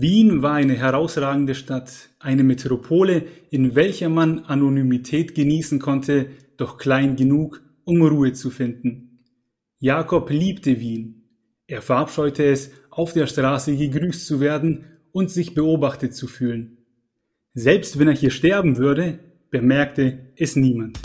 Wien war eine herausragende Stadt, eine Metropole, in welcher man Anonymität genießen konnte, doch klein genug, um Ruhe zu finden. Jakob liebte Wien. Er verabscheute es, auf der Straße gegrüßt zu werden und sich beobachtet zu fühlen. Selbst wenn er hier sterben würde, bemerkte es niemand.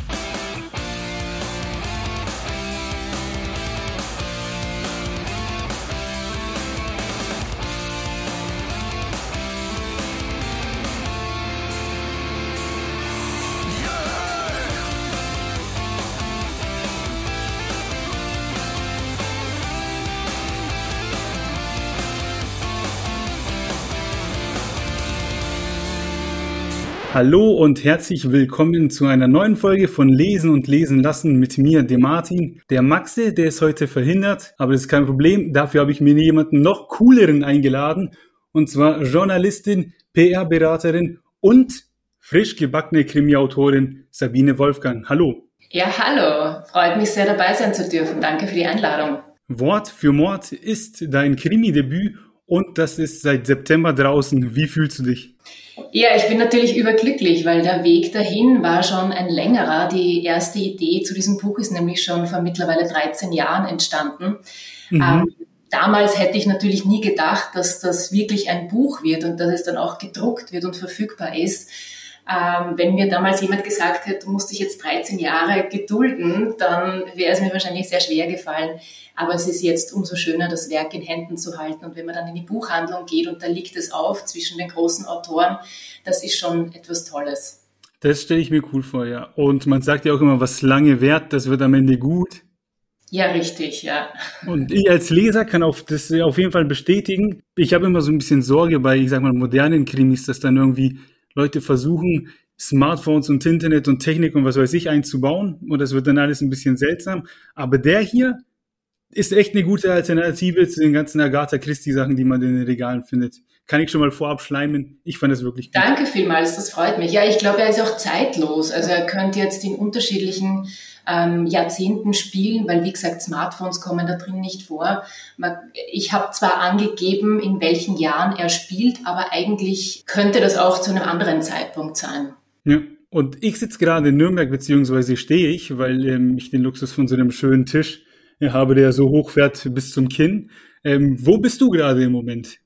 Hallo und herzlich willkommen zu einer neuen Folge von Lesen und Lesen lassen mit mir, dem Martin. Der Maxe, der ist heute verhindert, aber das ist kein Problem. Dafür habe ich mir jemanden noch cooleren eingeladen und zwar Journalistin, PR-Beraterin und frisch gebackene Krimi-Autorin Sabine Wolfgang. Hallo. Ja, hallo. Freut mich sehr dabei sein zu dürfen. Danke für die Einladung. Wort für Mord ist dein Krimi-Debüt und das ist seit September draußen. Wie fühlst du dich? Ja, ich bin natürlich überglücklich, weil der Weg dahin war schon ein längerer. Die erste Idee zu diesem Buch ist nämlich schon vor mittlerweile 13 Jahren entstanden. Mhm. Ähm, damals hätte ich natürlich nie gedacht, dass das wirklich ein Buch wird und dass es dann auch gedruckt wird und verfügbar ist. Ähm, wenn mir damals jemand gesagt hätte, du musst dich jetzt 13 Jahre gedulden, dann wäre es mir wahrscheinlich sehr schwer gefallen. Aber es ist jetzt umso schöner, das Werk in Händen zu halten. Und wenn man dann in die Buchhandlung geht und da liegt es auf zwischen den großen Autoren, das ist schon etwas Tolles. Das stelle ich mir cool vor, ja. Und man sagt ja auch immer, was lange währt, das wird am Ende gut. Ja, richtig, ja. Und ich als Leser kann auf das auf jeden Fall bestätigen. Ich habe immer so ein bisschen Sorge bei, ich sag mal, modernen Krimis, dass dann irgendwie Leute versuchen, Smartphones und Internet und Technik und was weiß ich einzubauen. Und das wird dann alles ein bisschen seltsam. Aber der hier ist echt eine gute Alternative zu den ganzen Agatha Christie Sachen, die man in den Regalen findet. Kann ich schon mal vorab schleimen. Ich fand es wirklich gut. Danke vielmals, das freut mich. Ja, ich glaube, er ist auch zeitlos. Also er könnte jetzt in unterschiedlichen ähm, Jahrzehnten spielen, weil wie gesagt, Smartphones kommen da drin nicht vor. Ich habe zwar angegeben, in welchen Jahren er spielt, aber eigentlich könnte das auch zu einem anderen Zeitpunkt sein. Ja. Und ich sitze gerade in Nürnberg, beziehungsweise stehe ich, weil ähm, ich den Luxus von so einem schönen Tisch äh, habe, der so hochfährt bis zum Kinn. Ähm, wo bist du gerade im Moment?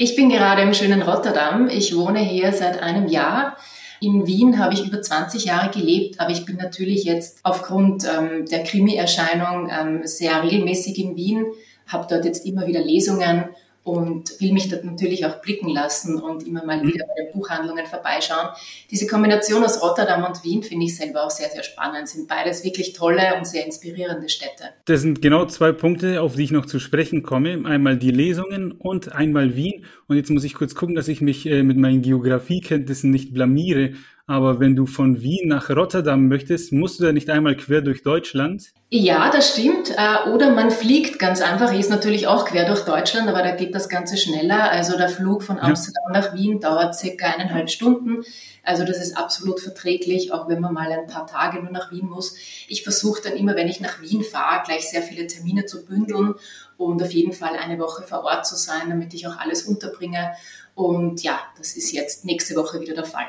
Ich bin gerade im schönen Rotterdam. Ich wohne hier seit einem Jahr. In Wien habe ich über 20 Jahre gelebt, aber ich bin natürlich jetzt aufgrund ähm, der Krimi-Erscheinung ähm, sehr regelmäßig in Wien, habe dort jetzt immer wieder Lesungen und will mich dort natürlich auch blicken lassen und immer mal mhm. wieder bei den Buchhandlungen vorbeischauen. Diese Kombination aus Rotterdam und Wien finde ich selber auch sehr, sehr spannend. Sind beides wirklich tolle und sehr inspirierende Städte. Das sind genau zwei Punkte, auf die ich noch zu sprechen komme. Einmal die Lesungen und einmal Wien. Und jetzt muss ich kurz gucken, dass ich mich äh, mit meinen Geografiekenntnissen nicht blamiere. Aber wenn du von Wien nach Rotterdam möchtest, musst du da nicht einmal quer durch Deutschland? Ja, das stimmt. Äh, oder man fliegt ganz einfach, ist natürlich auch quer durch Deutschland, aber da geht das Ganze schneller. Also der Flug von Amsterdam ja. nach Wien dauert circa eineinhalb Stunden. Also das ist absolut verträglich, auch wenn man mal ein paar Tage nur nach Wien muss. Ich versuche dann immer, wenn ich nach Wien fahre, gleich sehr viele Termine zu bündeln und auf jeden Fall eine Woche vor Ort zu sein, damit ich auch alles unterbringe. Und ja, das ist jetzt nächste Woche wieder der Fall.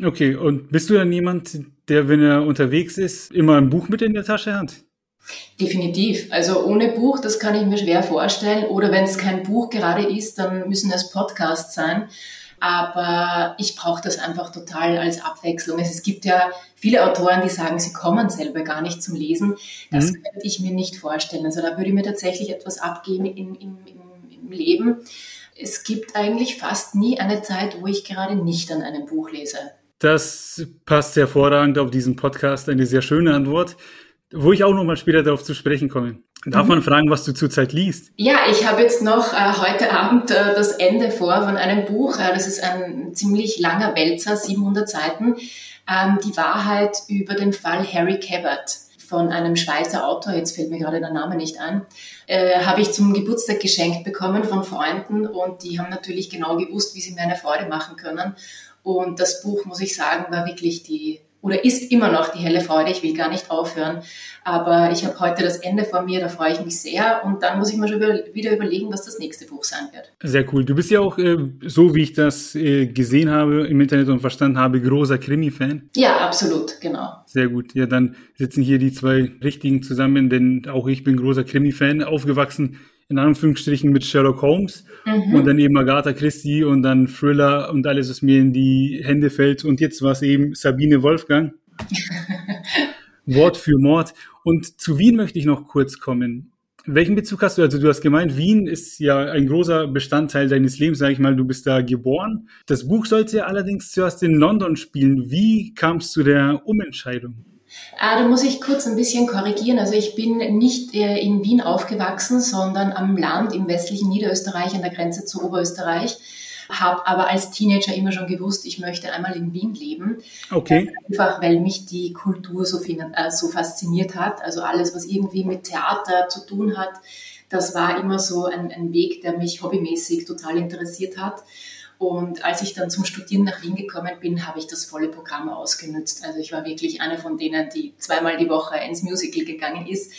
Okay, und bist du dann jemand, der, wenn er unterwegs ist, immer ein Buch mit in der Tasche hat? Definitiv. Also ohne Buch, das kann ich mir schwer vorstellen. Oder wenn es kein Buch gerade ist, dann müssen es Podcasts sein. Aber ich brauche das einfach total als Abwechslung. Es gibt ja viele Autoren, die sagen, sie kommen selber gar nicht zum Lesen. Das mhm. könnte ich mir nicht vorstellen. Also da würde mir tatsächlich etwas abgehen im, im, im Leben. Es gibt eigentlich fast nie eine Zeit, wo ich gerade nicht an einem Buch lese. Das passt hervorragend auf diesen Podcast. Eine sehr schöne Antwort, wo ich auch noch mal später darauf zu sprechen komme. Darf mhm. man fragen, was du zurzeit liest? Ja, ich habe jetzt noch äh, heute Abend äh, das Ende vor von einem Buch. Äh, das ist ein ziemlich langer Wälzer, 700 Seiten. Ähm, die Wahrheit über den Fall Harry Cabot von einem Schweizer Autor, jetzt fällt mir gerade der Name nicht ein, äh, habe ich zum Geburtstag geschenkt bekommen von Freunden und die haben natürlich genau gewusst, wie sie mir eine Freude machen können. Und das Buch, muss ich sagen, war wirklich die oder ist immer noch die helle Freude. Ich will gar nicht aufhören. Aber ich habe heute das Ende vor mir, da freue ich mich sehr. Und dann muss ich mir schon wieder überlegen, was das nächste Buch sein wird. Sehr cool. Du bist ja auch, äh, so wie ich das äh, gesehen habe im Internet und verstanden habe, großer Krimi-Fan. Ja, absolut, genau. Sehr gut. Ja, dann sitzen hier die zwei Richtigen zusammen, denn auch ich bin großer Krimi-Fan, aufgewachsen in Anführungsstrichen mit Sherlock Holmes mhm. und dann eben Agatha Christie und dann Thriller und alles, was mir in die Hände fällt. Und jetzt war es eben Sabine Wolfgang. Wort für Mord. Und zu Wien möchte ich noch kurz kommen. Welchen Bezug hast du? Also du hast gemeint, Wien ist ja ein großer Bestandteil deines Lebens, sag ich mal, du bist da geboren. Das Buch sollte ja allerdings zuerst in London spielen. Wie kam es zu der Umentscheidung? Ah, da muss ich kurz ein bisschen korrigieren. Also ich bin nicht äh, in Wien aufgewachsen, sondern am Land im westlichen Niederösterreich an der Grenze zu Oberösterreich. Habe aber als Teenager immer schon gewusst, ich möchte einmal in Wien leben. Okay. Einfach weil mich die Kultur so, äh, so fasziniert hat. Also alles, was irgendwie mit Theater zu tun hat, das war immer so ein, ein Weg, der mich hobbymäßig total interessiert hat. Und als ich dann zum Studieren nach Wien gekommen bin, habe ich das volle Programm ausgenutzt. Also ich war wirklich eine von denen, die zweimal die Woche ins Musical gegangen ist.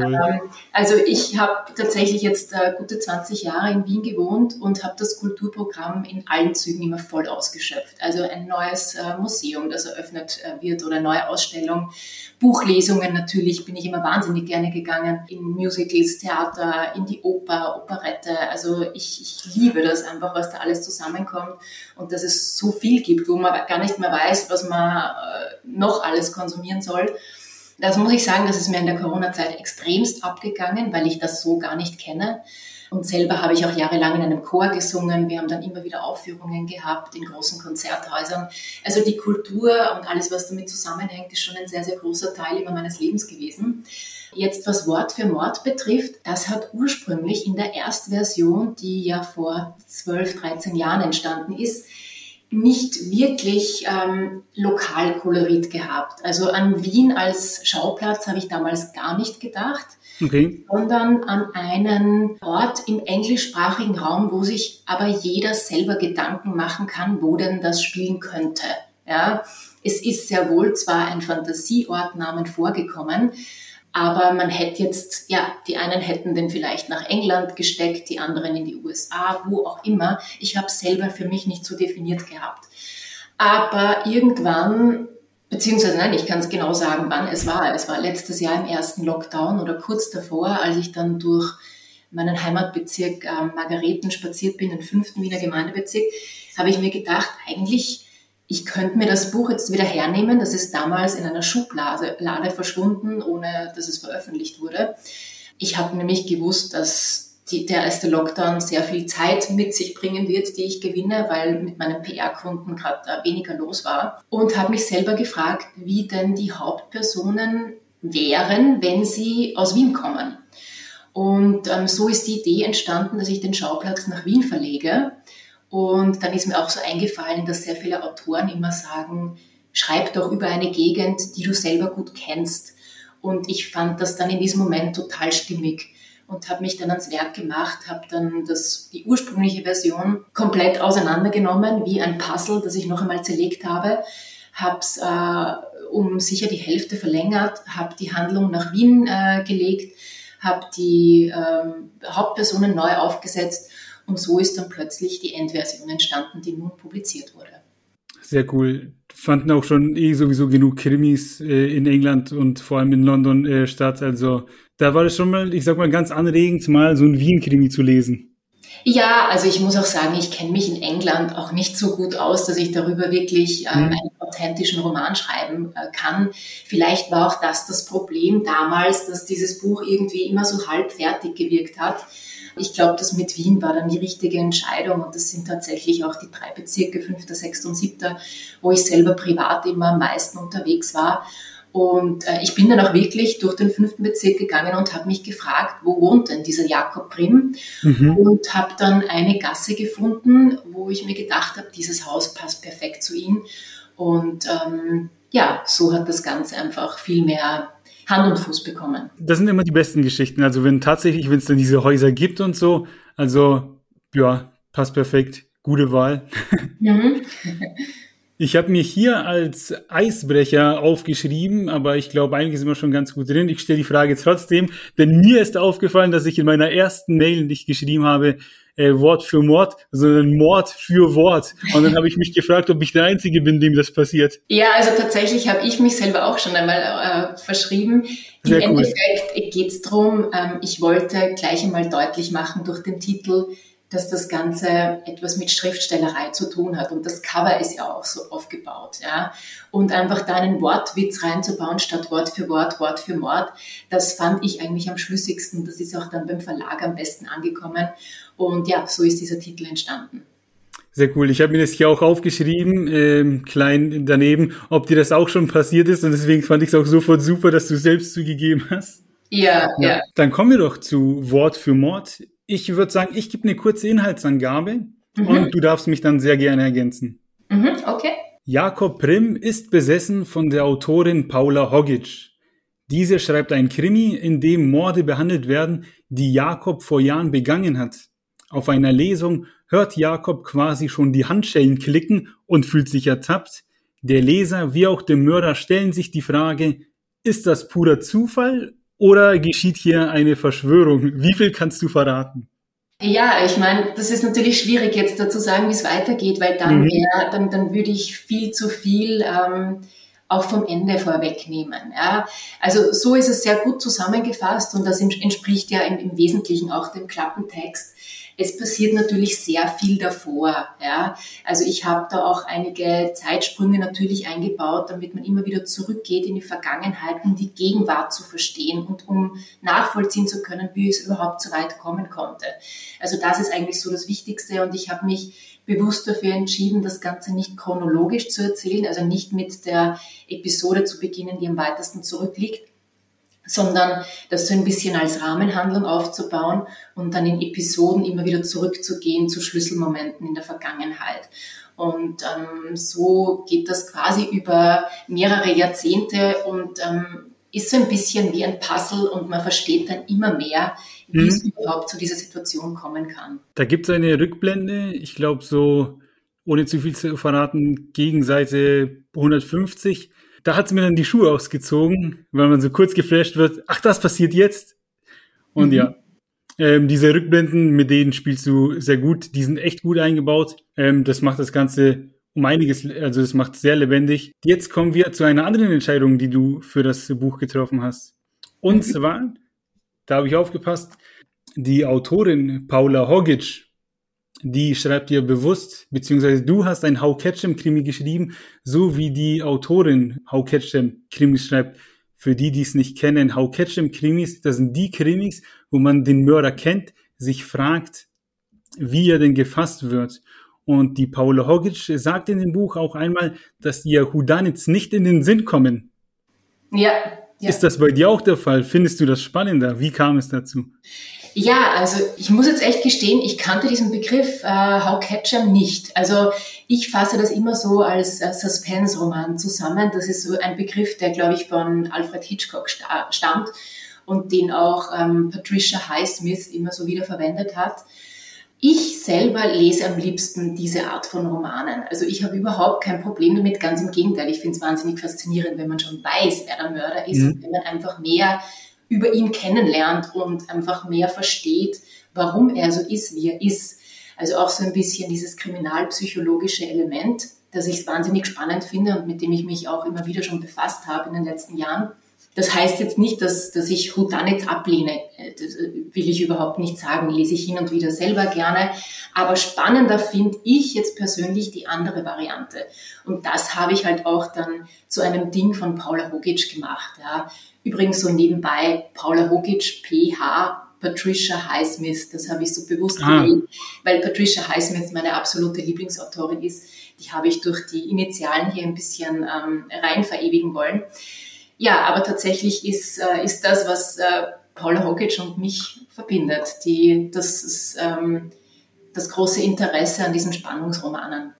Ähm, also ich habe tatsächlich jetzt äh, gute 20 Jahre in Wien gewohnt und habe das Kulturprogramm in allen Zügen immer voll ausgeschöpft. Also ein neues äh, Museum, das eröffnet äh, wird oder neue Ausstellung. Buchlesungen natürlich bin ich immer wahnsinnig gerne gegangen. In Musicals, Theater, in die Oper, Operette. Also ich, ich liebe das einfach, was da alles zusammenkommt und dass es so viel gibt, wo man gar nicht mehr weiß, was man noch alles konsumieren soll. Das muss ich sagen, das ist mir in der Corona-Zeit extremst abgegangen, weil ich das so gar nicht kenne. Und selber habe ich auch jahrelang in einem Chor gesungen. Wir haben dann immer wieder Aufführungen gehabt in großen Konzerthäusern. Also die Kultur und alles, was damit zusammenhängt, ist schon ein sehr, sehr großer Teil immer meines Lebens gewesen. Jetzt, was Wort für Mord betrifft, das hat ursprünglich in der Erstversion, die ja vor 12, 13 Jahren entstanden ist, nicht wirklich ähm, Lokalkolorit gehabt. Also an Wien als Schauplatz habe ich damals gar nicht gedacht, okay. sondern an einen Ort im englischsprachigen Raum, wo sich aber jeder selber Gedanken machen kann, wo denn das spielen könnte. Ja, es ist sehr wohl zwar ein Fantasieortnamen vorgekommen, aber man hätte jetzt, ja, die einen hätten den vielleicht nach England gesteckt, die anderen in die USA, wo auch immer. Ich habe selber für mich nicht so definiert gehabt. Aber irgendwann, beziehungsweise nein, ich kann es genau sagen, wann es war. Es war letztes Jahr im ersten Lockdown oder kurz davor, als ich dann durch meinen Heimatbezirk äh, Margareten spaziert bin, den fünften Wiener Gemeindebezirk, habe ich mir gedacht, eigentlich ich könnte mir das Buch jetzt wieder hernehmen. Das ist damals in einer Schublade Lade verschwunden, ohne dass es veröffentlicht wurde. Ich habe nämlich gewusst, dass die, der erste Lockdown sehr viel Zeit mit sich bringen wird, die ich gewinne, weil mit meinen PR-Kunden gerade weniger los war. Und habe mich selber gefragt, wie denn die Hauptpersonen wären, wenn sie aus Wien kommen. Und ähm, so ist die Idee entstanden, dass ich den Schauplatz nach Wien verlege und dann ist mir auch so eingefallen, dass sehr viele Autoren immer sagen, schreib doch über eine Gegend, die du selber gut kennst. Und ich fand das dann in diesem Moment total stimmig und habe mich dann ans Werk gemacht, habe dann das, die ursprüngliche Version komplett auseinandergenommen, wie ein Puzzle, das ich noch einmal zerlegt habe, habe es äh, um sicher die Hälfte verlängert, habe die Handlung nach Wien äh, gelegt, habe die äh, Hauptpersonen neu aufgesetzt und so ist dann plötzlich die Endversion entstanden, die nun publiziert wurde. Sehr cool. Fanden auch schon eh sowieso genug Krimis äh, in England und vor allem in London äh, statt. Also da war es schon mal, ich sag mal, ganz anregend, mal so ein Wien-Krimi zu lesen. Ja, also ich muss auch sagen, ich kenne mich in England auch nicht so gut aus, dass ich darüber wirklich ähm, mhm. einen authentischen Roman schreiben äh, kann. Vielleicht war auch das das Problem damals, dass dieses Buch irgendwie immer so halb fertig gewirkt hat. Ich glaube, das mit Wien war dann die richtige Entscheidung und das sind tatsächlich auch die drei Bezirke, fünfter, sechster und siebter, wo ich selber privat immer am meisten unterwegs war. Und äh, ich bin dann auch wirklich durch den fünften Bezirk gegangen und habe mich gefragt, wo wohnt denn dieser Jakob Prim? Mhm. Und habe dann eine Gasse gefunden, wo ich mir gedacht habe, dieses Haus passt perfekt zu ihm. Und ähm, ja, so hat das Ganze einfach viel mehr Hand und Fuß bekommen. Das sind immer die besten Geschichten. Also wenn tatsächlich, wenn es dann diese Häuser gibt und so, also ja, passt perfekt, gute Wahl. Mhm. Ich habe mir hier als Eisbrecher aufgeschrieben, aber ich glaube, eigentlich sind wir schon ganz gut drin. Ich stelle die Frage trotzdem, denn mir ist aufgefallen, dass ich in meiner ersten Mail nicht geschrieben habe, äh, Wort für Mord, sondern Mord für Wort. Und dann habe ich mich gefragt, ob ich der Einzige bin, dem das passiert. Ja, also tatsächlich habe ich mich selber auch schon einmal äh, verschrieben. Im cool. Endeffekt geht es darum, ähm, ich wollte gleich einmal deutlich machen durch den Titel, dass das Ganze etwas mit Schriftstellerei zu tun hat. Und das Cover ist ja auch so aufgebaut, ja. Und einfach da einen Wortwitz reinzubauen statt Wort für Wort, Wort für Mord, das fand ich eigentlich am schlüssigsten. Das ist auch dann beim Verlag am besten angekommen. Und ja, so ist dieser Titel entstanden. Sehr cool. Ich habe mir das hier auch aufgeschrieben, ähm, klein daneben, ob dir das auch schon passiert ist. Und deswegen fand ich es auch sofort super, dass du selbst zugegeben hast. Ja, ja, ja. Dann kommen wir doch zu Wort für Mord. Ich würde sagen, ich gebe eine kurze Inhaltsangabe mhm. und du darfst mich dann sehr gerne ergänzen. Mhm, okay. Jakob Prim ist besessen von der Autorin Paula Hogic. Diese schreibt ein Krimi, in dem Morde behandelt werden, die Jakob vor Jahren begangen hat. Auf einer Lesung hört Jakob quasi schon die Handschellen klicken und fühlt sich ertappt. Der Leser wie auch der Mörder stellen sich die Frage, ist das purer Zufall oder geschieht hier eine Verschwörung? Wie viel kannst du verraten? Ja, ich meine, das ist natürlich schwierig jetzt dazu sagen, wie es weitergeht, weil dann, mhm. wär, dann, dann würde ich viel zu viel ähm, auch vom Ende vorwegnehmen. Ja. Also so ist es sehr gut zusammengefasst und das entspricht ja im, im Wesentlichen auch dem Klappentext es passiert natürlich sehr viel davor. Ja. Also ich habe da auch einige Zeitsprünge natürlich eingebaut, damit man immer wieder zurückgeht in die Vergangenheit, um die Gegenwart zu verstehen und um nachvollziehen zu können, wie es überhaupt so weit kommen konnte. Also das ist eigentlich so das Wichtigste und ich habe mich bewusst dafür entschieden, das Ganze nicht chronologisch zu erzählen, also nicht mit der Episode zu beginnen, die am weitesten zurückliegt, sondern das so ein bisschen als Rahmenhandlung aufzubauen und dann in Episoden immer wieder zurückzugehen zu Schlüsselmomenten in der Vergangenheit. Und ähm, so geht das quasi über mehrere Jahrzehnte und ähm, ist so ein bisschen wie ein Puzzle und man versteht dann immer mehr, wie mhm. es überhaupt zu dieser Situation kommen kann. Da gibt es eine Rückblende, ich glaube so, ohne zu viel zu verraten, gegen Seite 150 da hat sie mir dann die Schuhe ausgezogen, weil man so kurz geflasht wird, ach, das passiert jetzt. Und mhm. ja, ähm, diese Rückblenden, mit denen spielst du sehr gut, die sind echt gut eingebaut. Ähm, das macht das Ganze um einiges, also das macht sehr lebendig. Jetzt kommen wir zu einer anderen Entscheidung, die du für das Buch getroffen hast. Und mhm. zwar, da habe ich aufgepasst, die Autorin Paula Hogic die schreibt dir bewusst, beziehungsweise du hast ein How Ketchum Krimi geschrieben, so wie die Autorin How Ketchum Krimis schreibt. Für die, die es nicht kennen, How Ketchum Krimis, das sind die Krimis, wo man den Mörder kennt, sich fragt, wie er denn gefasst wird. Und die Paula Hogic sagt in dem Buch auch einmal, dass ihr Houdanits nicht in den Sinn kommen. Ja, ja. Ist das bei dir auch der Fall? Findest du das spannender? Wie kam es dazu? Ja, also ich muss jetzt echt gestehen, ich kannte diesen Begriff äh, How Ketchum nicht. Also ich fasse das immer so als äh, Suspense-Roman zusammen. Das ist so ein Begriff, der, glaube ich, von Alfred Hitchcock stammt und den auch ähm, Patricia Highsmith immer so wieder verwendet hat. Ich selber lese am liebsten diese Art von Romanen. Also ich habe überhaupt kein Problem damit, ganz im Gegenteil. Ich finde es wahnsinnig faszinierend, wenn man schon weiß, wer der Mörder ist mhm. und wenn man einfach mehr über ihn kennenlernt und einfach mehr versteht, warum er so ist, wie er ist. Also auch so ein bisschen dieses kriminalpsychologische Element, das ich wahnsinnig spannend finde und mit dem ich mich auch immer wieder schon befasst habe in den letzten Jahren. Das heißt jetzt nicht, dass, dass ich Houdanit ablehne. Das will ich überhaupt nicht sagen. Lese ich hin und wieder selber gerne. Aber spannender finde ich jetzt persönlich die andere Variante. Und das habe ich halt auch dann zu einem Ding von Paula Hogic gemacht. Ja. Übrigens so nebenbei Paula Hogic, PH, Patricia Highsmith, das habe ich so bewusst ah. gewählt, weil Patricia Highsmith meine absolute Lieblingsautorin ist. Die habe ich durch die Initialen hier ein bisschen ähm, rein verewigen wollen. Ja, aber tatsächlich ist, äh, ist das, was äh, Paula Hogic und mich verbindet, die, das, ist, ähm, das große Interesse an diesen Spannungsromanen.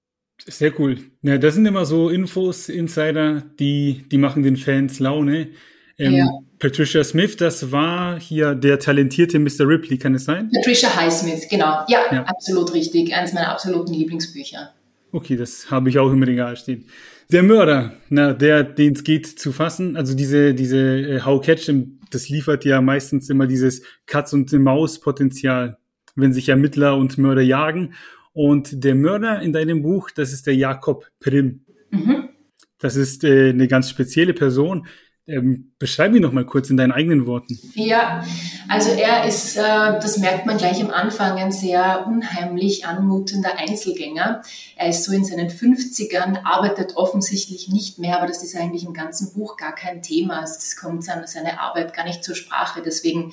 Sehr cool. Ja, das sind immer so Infos, Insider, die, die machen den Fans Laune. Ähm, ja. Patricia Smith, das war hier der talentierte Mr. Ripley, kann es sein? Patricia Highsmith, genau. Ja, ja, absolut richtig. Eines meiner absoluten Lieblingsbücher. Okay, das habe ich auch im Regal stehen. Der Mörder, na, der, den es geht zu fassen, also diese, diese äh, How Catch, das liefert ja meistens immer dieses Katz- und Maus-Potenzial, wenn sich Ermittler und Mörder jagen. Und der Mörder in deinem Buch, das ist der Jakob Prim. Mhm. Das ist äh, eine ganz spezielle Person. Ähm, beschreib ihn noch mal kurz in deinen eigenen Worten. Ja, also er ist, äh, das merkt man gleich am Anfang, ein sehr unheimlich anmutender Einzelgänger. Er ist so in seinen 50ern, arbeitet offensichtlich nicht mehr, aber das ist eigentlich im ganzen Buch gar kein Thema. Es kommt seine, seine Arbeit gar nicht zur Sprache. Deswegen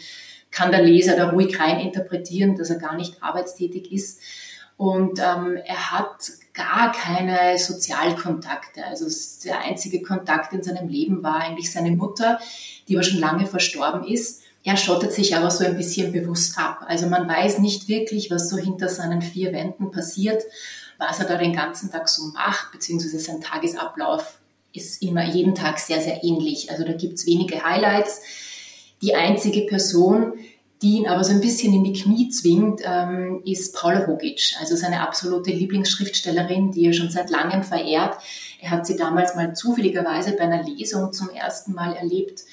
kann der Leser da ruhig rein interpretieren, dass er gar nicht arbeitstätig ist. Und ähm, er hat gar keine Sozialkontakte. Also der einzige Kontakt in seinem Leben war eigentlich seine Mutter, die aber schon lange verstorben ist. Er schottet sich aber so ein bisschen bewusst ab. Also man weiß nicht wirklich, was so hinter seinen vier Wänden passiert, was er da den ganzen Tag so macht, beziehungsweise sein Tagesablauf ist immer jeden Tag sehr, sehr ähnlich. Also da gibt's wenige Highlights. Die einzige Person, die ihn aber so ein bisschen in die Knie zwingt, ähm, ist Paula Hogic, also seine absolute Lieblingsschriftstellerin, die er schon seit langem verehrt. Er hat sie damals mal zufälligerweise bei einer Lesung zum ersten Mal erlebt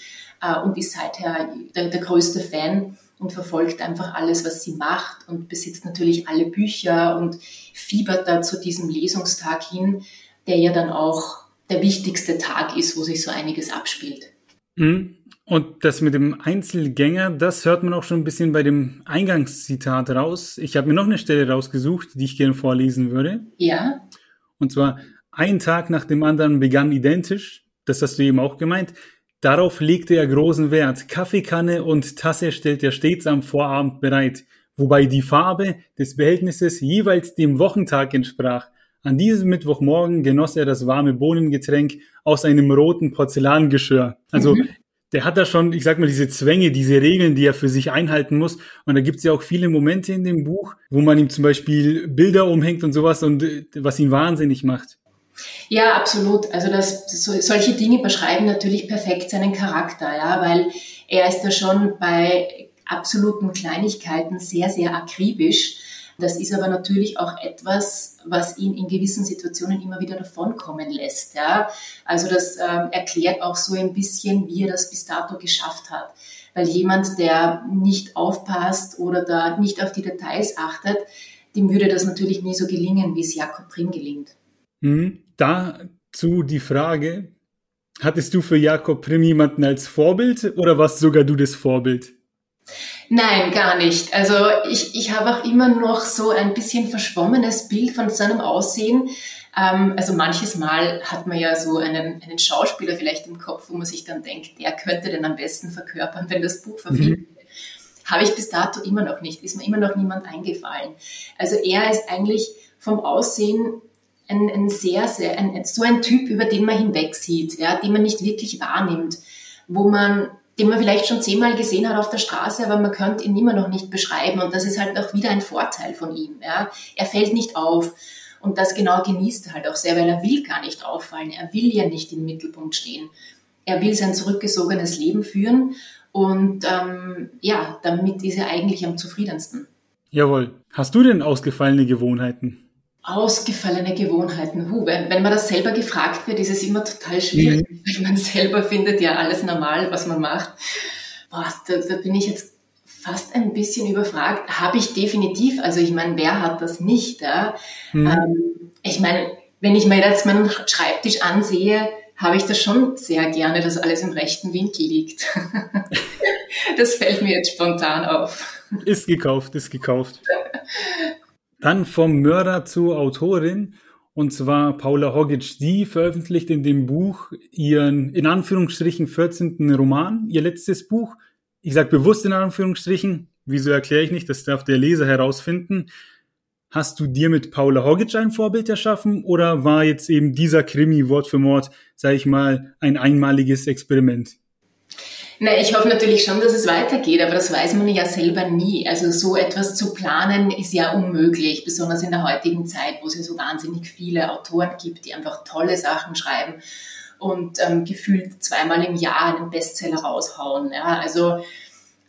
äh, und ist seither der, der größte Fan und verfolgt einfach alles, was sie macht und besitzt natürlich alle Bücher und fiebert da zu diesem Lesungstag hin, der ja dann auch der wichtigste Tag ist, wo sich so einiges abspielt. Mhm. Und das mit dem Einzelgänger, das hört man auch schon ein bisschen bei dem Eingangszitat raus. Ich habe mir noch eine Stelle rausgesucht, die ich gerne vorlesen würde. Ja. Und zwar, ein Tag nach dem anderen begann identisch, das hast du eben auch gemeint. Darauf legte er großen Wert. Kaffeekanne und Tasse stellt er stets am Vorabend bereit, wobei die Farbe des Behältnisses jeweils dem Wochentag entsprach. An diesem Mittwochmorgen genoss er das warme Bohnengetränk aus einem roten Porzellangeschirr. Also mhm der hat da schon, ich sag mal, diese Zwänge, diese Regeln, die er für sich einhalten muss. Und da gibt es ja auch viele Momente in dem Buch, wo man ihm zum Beispiel Bilder umhängt und sowas und äh, was ihn wahnsinnig macht. Ja, absolut. Also das, so, solche Dinge beschreiben natürlich perfekt seinen Charakter, ja, weil er ist da schon bei absoluten Kleinigkeiten sehr, sehr akribisch das ist aber natürlich auch etwas, was ihn in gewissen Situationen immer wieder davonkommen lässt. Ja? Also das ähm, erklärt auch so ein bisschen, wie er das bis dato geschafft hat. Weil jemand, der nicht aufpasst oder da nicht auf die Details achtet, dem würde das natürlich nie so gelingen, wie es Jakob Prim gelingt. Mhm. Dazu die Frage, hattest du für Jakob Prim jemanden als Vorbild oder warst sogar du das Vorbild? Nein, gar nicht. Also ich, ich habe auch immer noch so ein bisschen verschwommenes Bild von seinem Aussehen. Ähm, also manches Mal hat man ja so einen, einen Schauspieler vielleicht im Kopf, wo man sich dann denkt, der könnte den am besten verkörpern, wenn das Buch verfilmt mhm. wird. Habe ich bis dato immer noch nicht, ist mir immer noch niemand eingefallen. Also er ist eigentlich vom Aussehen ein, ein sehr, sehr, ein, so ein Typ, über den man hinwegsieht, ja, den man nicht wirklich wahrnimmt, wo man den man vielleicht schon zehnmal gesehen hat auf der Straße, aber man könnte ihn immer noch nicht beschreiben. Und das ist halt auch wieder ein Vorteil von ihm. Ja. Er fällt nicht auf. Und das genau genießt er halt auch sehr, weil er will gar nicht auffallen. Er will ja nicht im Mittelpunkt stehen. Er will sein zurückgesogenes Leben führen. Und ähm, ja, damit ist er eigentlich am zufriedensten. Jawohl. Hast du denn ausgefallene Gewohnheiten? Ausgefallene Gewohnheiten. Huh, wenn, wenn man das selber gefragt wird, ist es immer total schwierig, mhm. weil man selber findet ja alles normal, was man macht. Boah, da, da bin ich jetzt fast ein bisschen überfragt. Habe ich definitiv. Also ich meine, wer hat das nicht? Ja? Mhm. Ähm, ich meine, wenn ich mir jetzt meinen Schreibtisch ansehe, habe ich das schon sehr gerne, dass alles im rechten Winkel liegt. das fällt mir jetzt spontan auf. Ist gekauft, ist gekauft. Dann vom Mörder zur Autorin, und zwar Paula Hogic. Die veröffentlicht in dem Buch ihren, in Anführungsstrichen, 14. Roman, ihr letztes Buch. Ich sage bewusst in Anführungsstrichen, wieso erkläre ich nicht, das darf der Leser herausfinden. Hast du dir mit Paula Hogic ein Vorbild erschaffen oder war jetzt eben dieser Krimi Wort für Mord, sage ich mal, ein einmaliges Experiment? Na, ich hoffe natürlich schon, dass es weitergeht, aber das weiß man ja selber nie. Also so etwas zu planen ist ja unmöglich, besonders in der heutigen Zeit, wo es ja so wahnsinnig viele Autoren gibt, die einfach tolle Sachen schreiben und ähm, gefühlt zweimal im Jahr einen Bestseller raushauen. Ja, also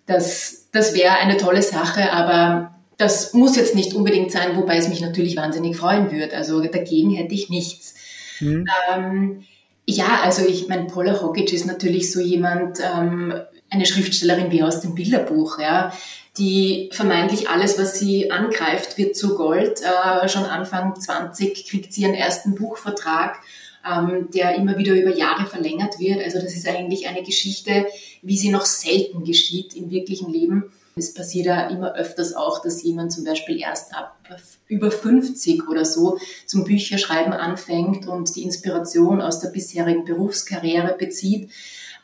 das, das wäre eine tolle Sache, aber Das muss jetzt nicht unbedingt sein, wobei es mich natürlich wahnsinnig freuen würde. Also dagegen hätte ich nichts. Mhm. Ähm, ja, also ich meine, Paula Hogic ist natürlich so jemand, ähm, eine Schriftstellerin wie aus dem Bilderbuch, ja, die vermeintlich alles, was sie angreift, wird zu Gold. Äh, schon Anfang 20 kriegt sie ihren ersten Buchvertrag, ähm, der immer wieder über Jahre verlängert wird. Also das ist eigentlich eine Geschichte, wie sie noch selten geschieht im wirklichen Leben. Es passiert ja immer öfters auch, dass jemand zum Beispiel erst ab über 50 oder so zum Bücherschreiben anfängt und die Inspiration aus der bisherigen Berufskarriere bezieht.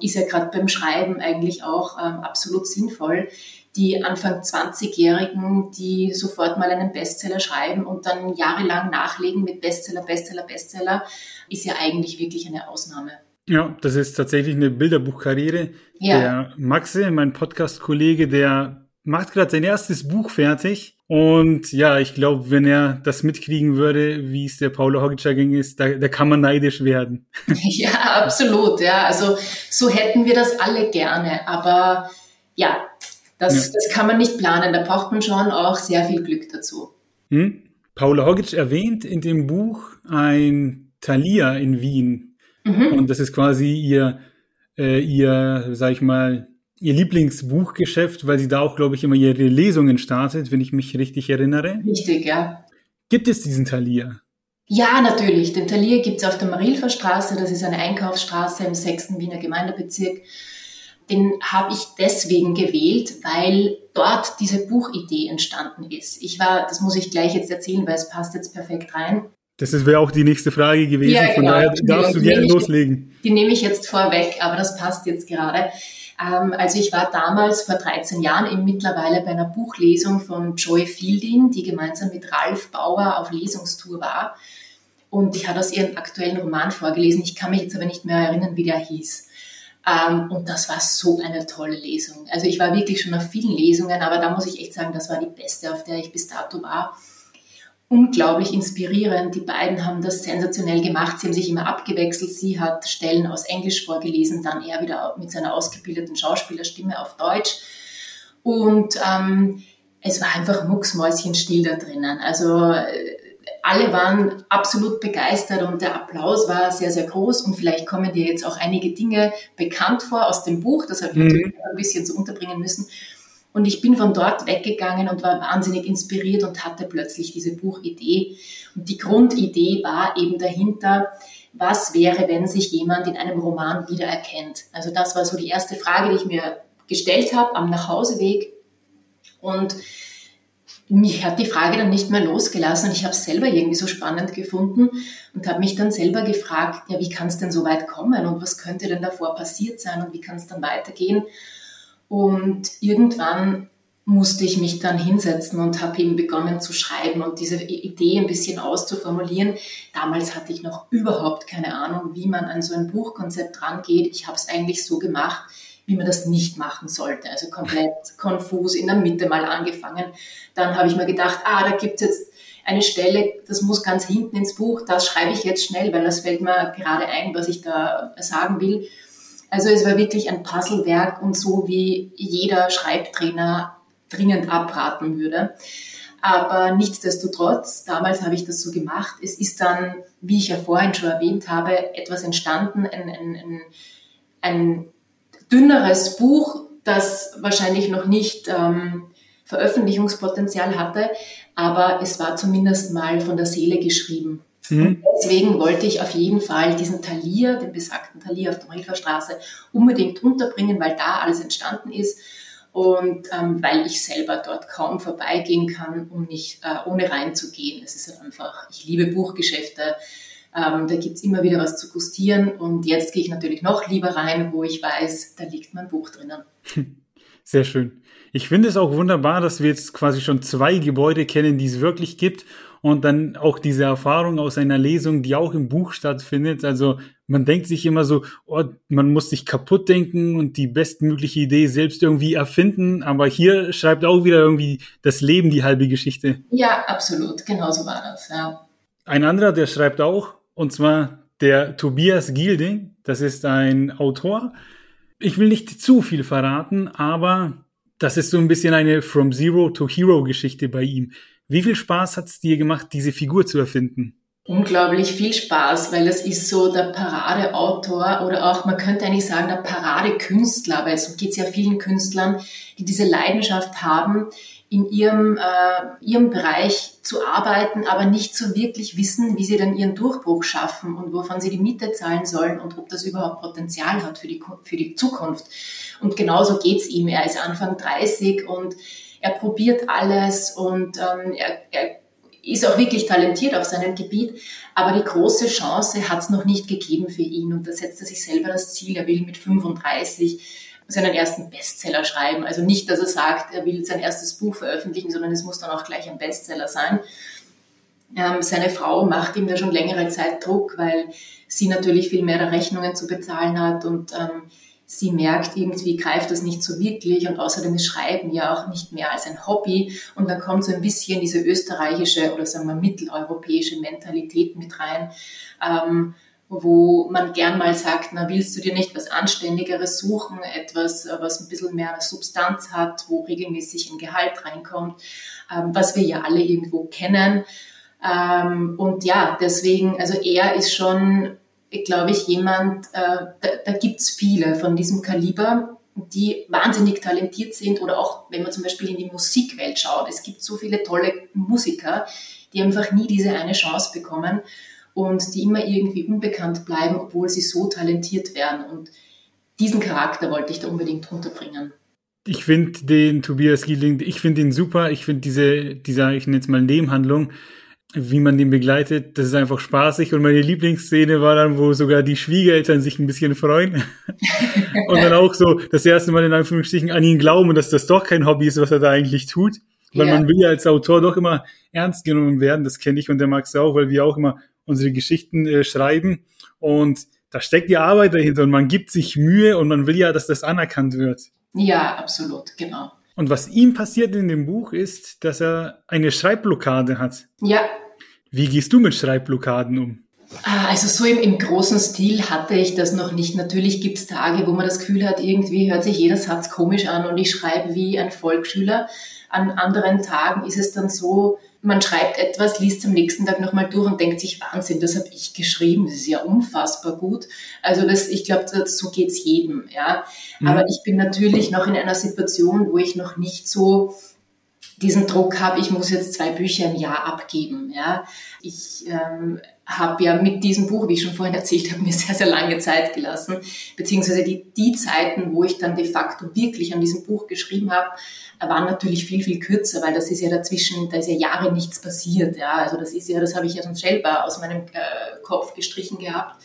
Ist ja gerade beim Schreiben eigentlich auch ähm, absolut sinnvoll. Die Anfang 20-Jährigen, die sofort mal einen Bestseller schreiben und dann jahrelang nachlegen mit Bestseller, Bestseller, Bestseller, ist ja eigentlich wirklich eine Ausnahme. Ja, das ist tatsächlich eine Bilderbuchkarriere. Ja. Der Maxe, mein Podcast-Kollege, der macht gerade sein erstes Buch fertig. Und ja, ich glaube, wenn er das mitkriegen würde, wie es der Paulo Hogitscher ging ist, da, da kann man neidisch werden. Ja, absolut. Ja, also so hätten wir das alle gerne. Aber ja, das, ja. das kann man nicht planen. Da braucht man schon auch sehr viel Glück dazu. Hm? Paula Hogic erwähnt in dem Buch ein Thalia in Wien. Mhm. Und das ist quasi ihr, äh, ihr, sag ich mal, ihr Lieblingsbuchgeschäft, weil sie da auch, glaube ich, immer ihre Lesungen startet, wenn ich mich richtig erinnere. Richtig, ja. Gibt es diesen Thalia? Ja, natürlich. Den Thalia gibt es auf der Marilfer Straße. Das ist eine Einkaufsstraße im 6. Wiener Gemeindebezirk. Den habe ich deswegen gewählt, weil dort diese Buchidee entstanden ist. Ich war, das muss ich gleich jetzt erzählen, weil es passt jetzt perfekt rein. Das wäre auch die nächste Frage gewesen. Ja, genau. Von daher darfst du gerne loslegen. Die nehme ich jetzt vorweg, aber das passt jetzt gerade. Ähm, also ich war damals vor 13 Jahren eben mittlerweile bei einer Buchlesung von Joy Fielding, die gemeinsam mit Ralf Bauer auf Lesungstour war. Und ich hatte aus ihren aktuellen Roman vorgelesen. Ich kann mich jetzt aber nicht mehr erinnern, wie der hieß. Ähm, und das war so eine tolle Lesung. Also ich war wirklich schon auf vielen Lesungen, aber da muss ich echt sagen, das war die beste, auf der ich bis dato war unglaublich inspirierend. Die beiden haben das sensationell gemacht. Sie haben sich immer abgewechselt. Sie hat Stellen aus Englisch vorgelesen, dann er wieder mit seiner ausgebildeten Schauspielerstimme auf Deutsch. Und ähm, es war einfach mucksmäuschenstill da drinnen. Also äh, alle waren absolut begeistert und der Applaus war sehr, sehr groß. Und vielleicht kommen dir jetzt auch einige Dinge bekannt vor aus dem Buch. Das habe ich mhm. ein bisschen so unterbringen müssen. Und ich bin von dort weggegangen und war wahnsinnig inspiriert und hatte plötzlich diese Buchidee. Und die Grundidee war eben dahinter, was wäre, wenn sich jemand in einem Roman wiedererkennt? Also das war so die erste Frage, die ich mir gestellt habe am Nachhauseweg. Und mich hat die Frage dann nicht mehr losgelassen und ich habe es selber irgendwie so spannend gefunden und habe mich dann selber gefragt, ja, wie kann es denn so weit kommen und was könnte denn davor passiert sein und wie kann es dann weitergehen? Und irgendwann musste ich mich dann hinsetzen und habe eben begonnen zu schreiben und diese Idee ein bisschen auszuformulieren. Damals hatte ich noch überhaupt keine Ahnung, wie man an so ein Buchkonzept rangeht. Ich habe es eigentlich so gemacht, wie man das nicht machen sollte. Also komplett konfus, in der Mitte mal angefangen. Dann habe ich mir gedacht, ah, da gibt es jetzt eine Stelle, das muss ganz hinten ins Buch, das schreibe ich jetzt schnell, weil das fällt mir gerade ein, was ich da sagen will. Also es war wirklich ein Puzzlewerk und so wie jeder Schreibtrainer dringend abraten würde. Aber nichtsdestotrotz, damals habe ich das so gemacht. Es ist dann, wie ich ja vorhin schon erwähnt habe, etwas entstanden, ein, ein, ein, ein dünneres Buch, das wahrscheinlich noch nicht ähm, Veröffentlichungspotenzial hatte, aber es war zumindest mal von der Seele geschrieben. Mhm. Deswegen wollte ich auf jeden Fall diesen Talier, den besagten Talier auf der Marienstraße, unbedingt unterbringen, weil da alles entstanden ist und ähm, weil ich selber dort kaum vorbeigehen kann, um nicht äh, ohne reinzugehen. Es ist halt einfach, ich liebe Buchgeschäfte. Ähm, da gibt's immer wieder was zu gustieren und jetzt gehe ich natürlich noch lieber rein, wo ich weiß, da liegt mein Buch drinnen. Sehr schön. Ich finde es auch wunderbar, dass wir jetzt quasi schon zwei Gebäude kennen, die es wirklich gibt und dann auch diese Erfahrung aus einer Lesung, die auch im Buch stattfindet. Also man denkt sich immer so, oh, man muss sich kaputt denken und die bestmögliche Idee selbst irgendwie erfinden. Aber hier schreibt auch wieder irgendwie das Leben die halbe Geschichte. Ja, absolut. Genauso war das, ja. Ein anderer, der schreibt auch, und zwar der Tobias Gilding. Das ist ein Autor. Ich will nicht zu viel verraten, aber Das ist so ein bisschen eine From Zero to Hero Geschichte bei ihm. Wie viel Spaß hat es dir gemacht, diese Figur zu erfinden? unglaublich viel Spaß, weil das ist so der Paradeautor oder auch, man könnte eigentlich sagen, der Paradekünstler, weil so geht es ja vielen Künstlern, die diese Leidenschaft haben, in ihrem, äh, ihrem Bereich zu arbeiten, aber nicht so wirklich wissen, wie sie dann ihren Durchbruch schaffen und wovon sie die Miete zahlen sollen und ob das überhaupt Potenzial hat für die, für die Zukunft. Und genauso geht's ihm. Er ist Anfang 30 und er probiert alles und ähm, er, er ist auch wirklich talentiert auf seinem Gebiet, aber die große Chance hat es noch nicht gegeben für ihn und da setzt er sich selber das Ziel, er will mit 35 seinen ersten Bestseller schreiben. Also nicht, dass er sagt, er will sein erstes Buch veröffentlichen, sondern es muss dann auch gleich ein Bestseller sein. Ähm, seine Frau macht ihm da schon längere Zeit Druck, weil sie natürlich viel mehr Rechnungen zu bezahlen hat und ähm, sie merkt, irgendwie greift das nicht so wirklich und außerdem ist Schreiben ja auch nicht mehr als ein Hobby und dann kommt so ein bisschen diese österreichische oder sagen wir mitteleuropäische Mentalität mit rein, ähm, wo man gern mal sagt, na willst du dir nicht was Anständigeres suchen, etwas, was ein bisschen mehr Substanz hat, wo regelmäßig ein Gehalt reinkommt, ähm, was wir ja alle irgendwo kennen. Ähm, und ja, deswegen, also er ist schon glaube ich, jemand, äh, da, da gibt es viele von diesem Kaliber, die wahnsinnig talentiert sind oder auch, wenn man zum Beispiel in die Musikwelt schaut, es gibt so viele tolle Musiker, die einfach nie diese eine Chance bekommen und die immer irgendwie unbekannt bleiben, obwohl sie so talentiert werden. Und diesen Charakter wollte ich da unbedingt runterbringen. Ich finde den Tobias Giedling, ich finde ihn super. Ich finde diese, diese, ich nenne jetzt mal Nebenhandlung, wie man den begleitet, das ist einfach spaßig. Und meine Lieblingsszene war dann, wo sogar die Schwiegereltern sich ein bisschen freuen. und dann auch so das erste Mal in Anführungsstrichen an ihn glauben, dass das doch kein Hobby ist, was er da eigentlich tut. Weil ja. man will ja als Autor doch immer ernst genommen werden, das kenne ich und der Max auch, weil wir auch immer unsere Geschichten äh, schreiben. Und da steckt die Arbeit dahinter und man gibt sich Mühe und man will ja, dass das anerkannt wird. Ja, absolut, genau. Und was ihm passiert in dem Buch ist, dass er eine Schreibblockade hat. Ja. Wie gehst du mit Schreibblockaden um? Ah, also so im, im großen Stil hatte ich das noch nicht. Natürlich gibt es Tage, wo man das Gefühl hat, irgendwie hört sich jeder Satz komisch an und ich schreibe wie ein Volksschüler. An anderen Tagen ist es dann so, man schreibt etwas, liest am nächsten Tag nochmal durch und denkt sich, Wahnsinn, das habe ich geschrieben, das ist ja unfassbar gut. Also das, ich glaube, so geht's jedem. Ja. Mhm. Aber ich bin natürlich noch in einer Situation, wo ich noch nicht so diesen Druck habe, ich muss jetzt zwei Bücher im Jahr abgeben. Ja. Ich ähm, habe ja mit diesem Buch, wie ich schon vorhin erzählt habe, mir sehr, sehr lange Zeit gelassen, beziehungsweise die, die Zeiten, wo ich dann de facto wirklich an diesem Buch geschrieben habe, waren natürlich viel, viel kürzer, weil das ist ja dazwischen, da ist ja Jahre nichts passiert. Ja. Also das ist ja, das habe ich ja sonst selber aus meinem äh, Kopf gestrichen gehabt.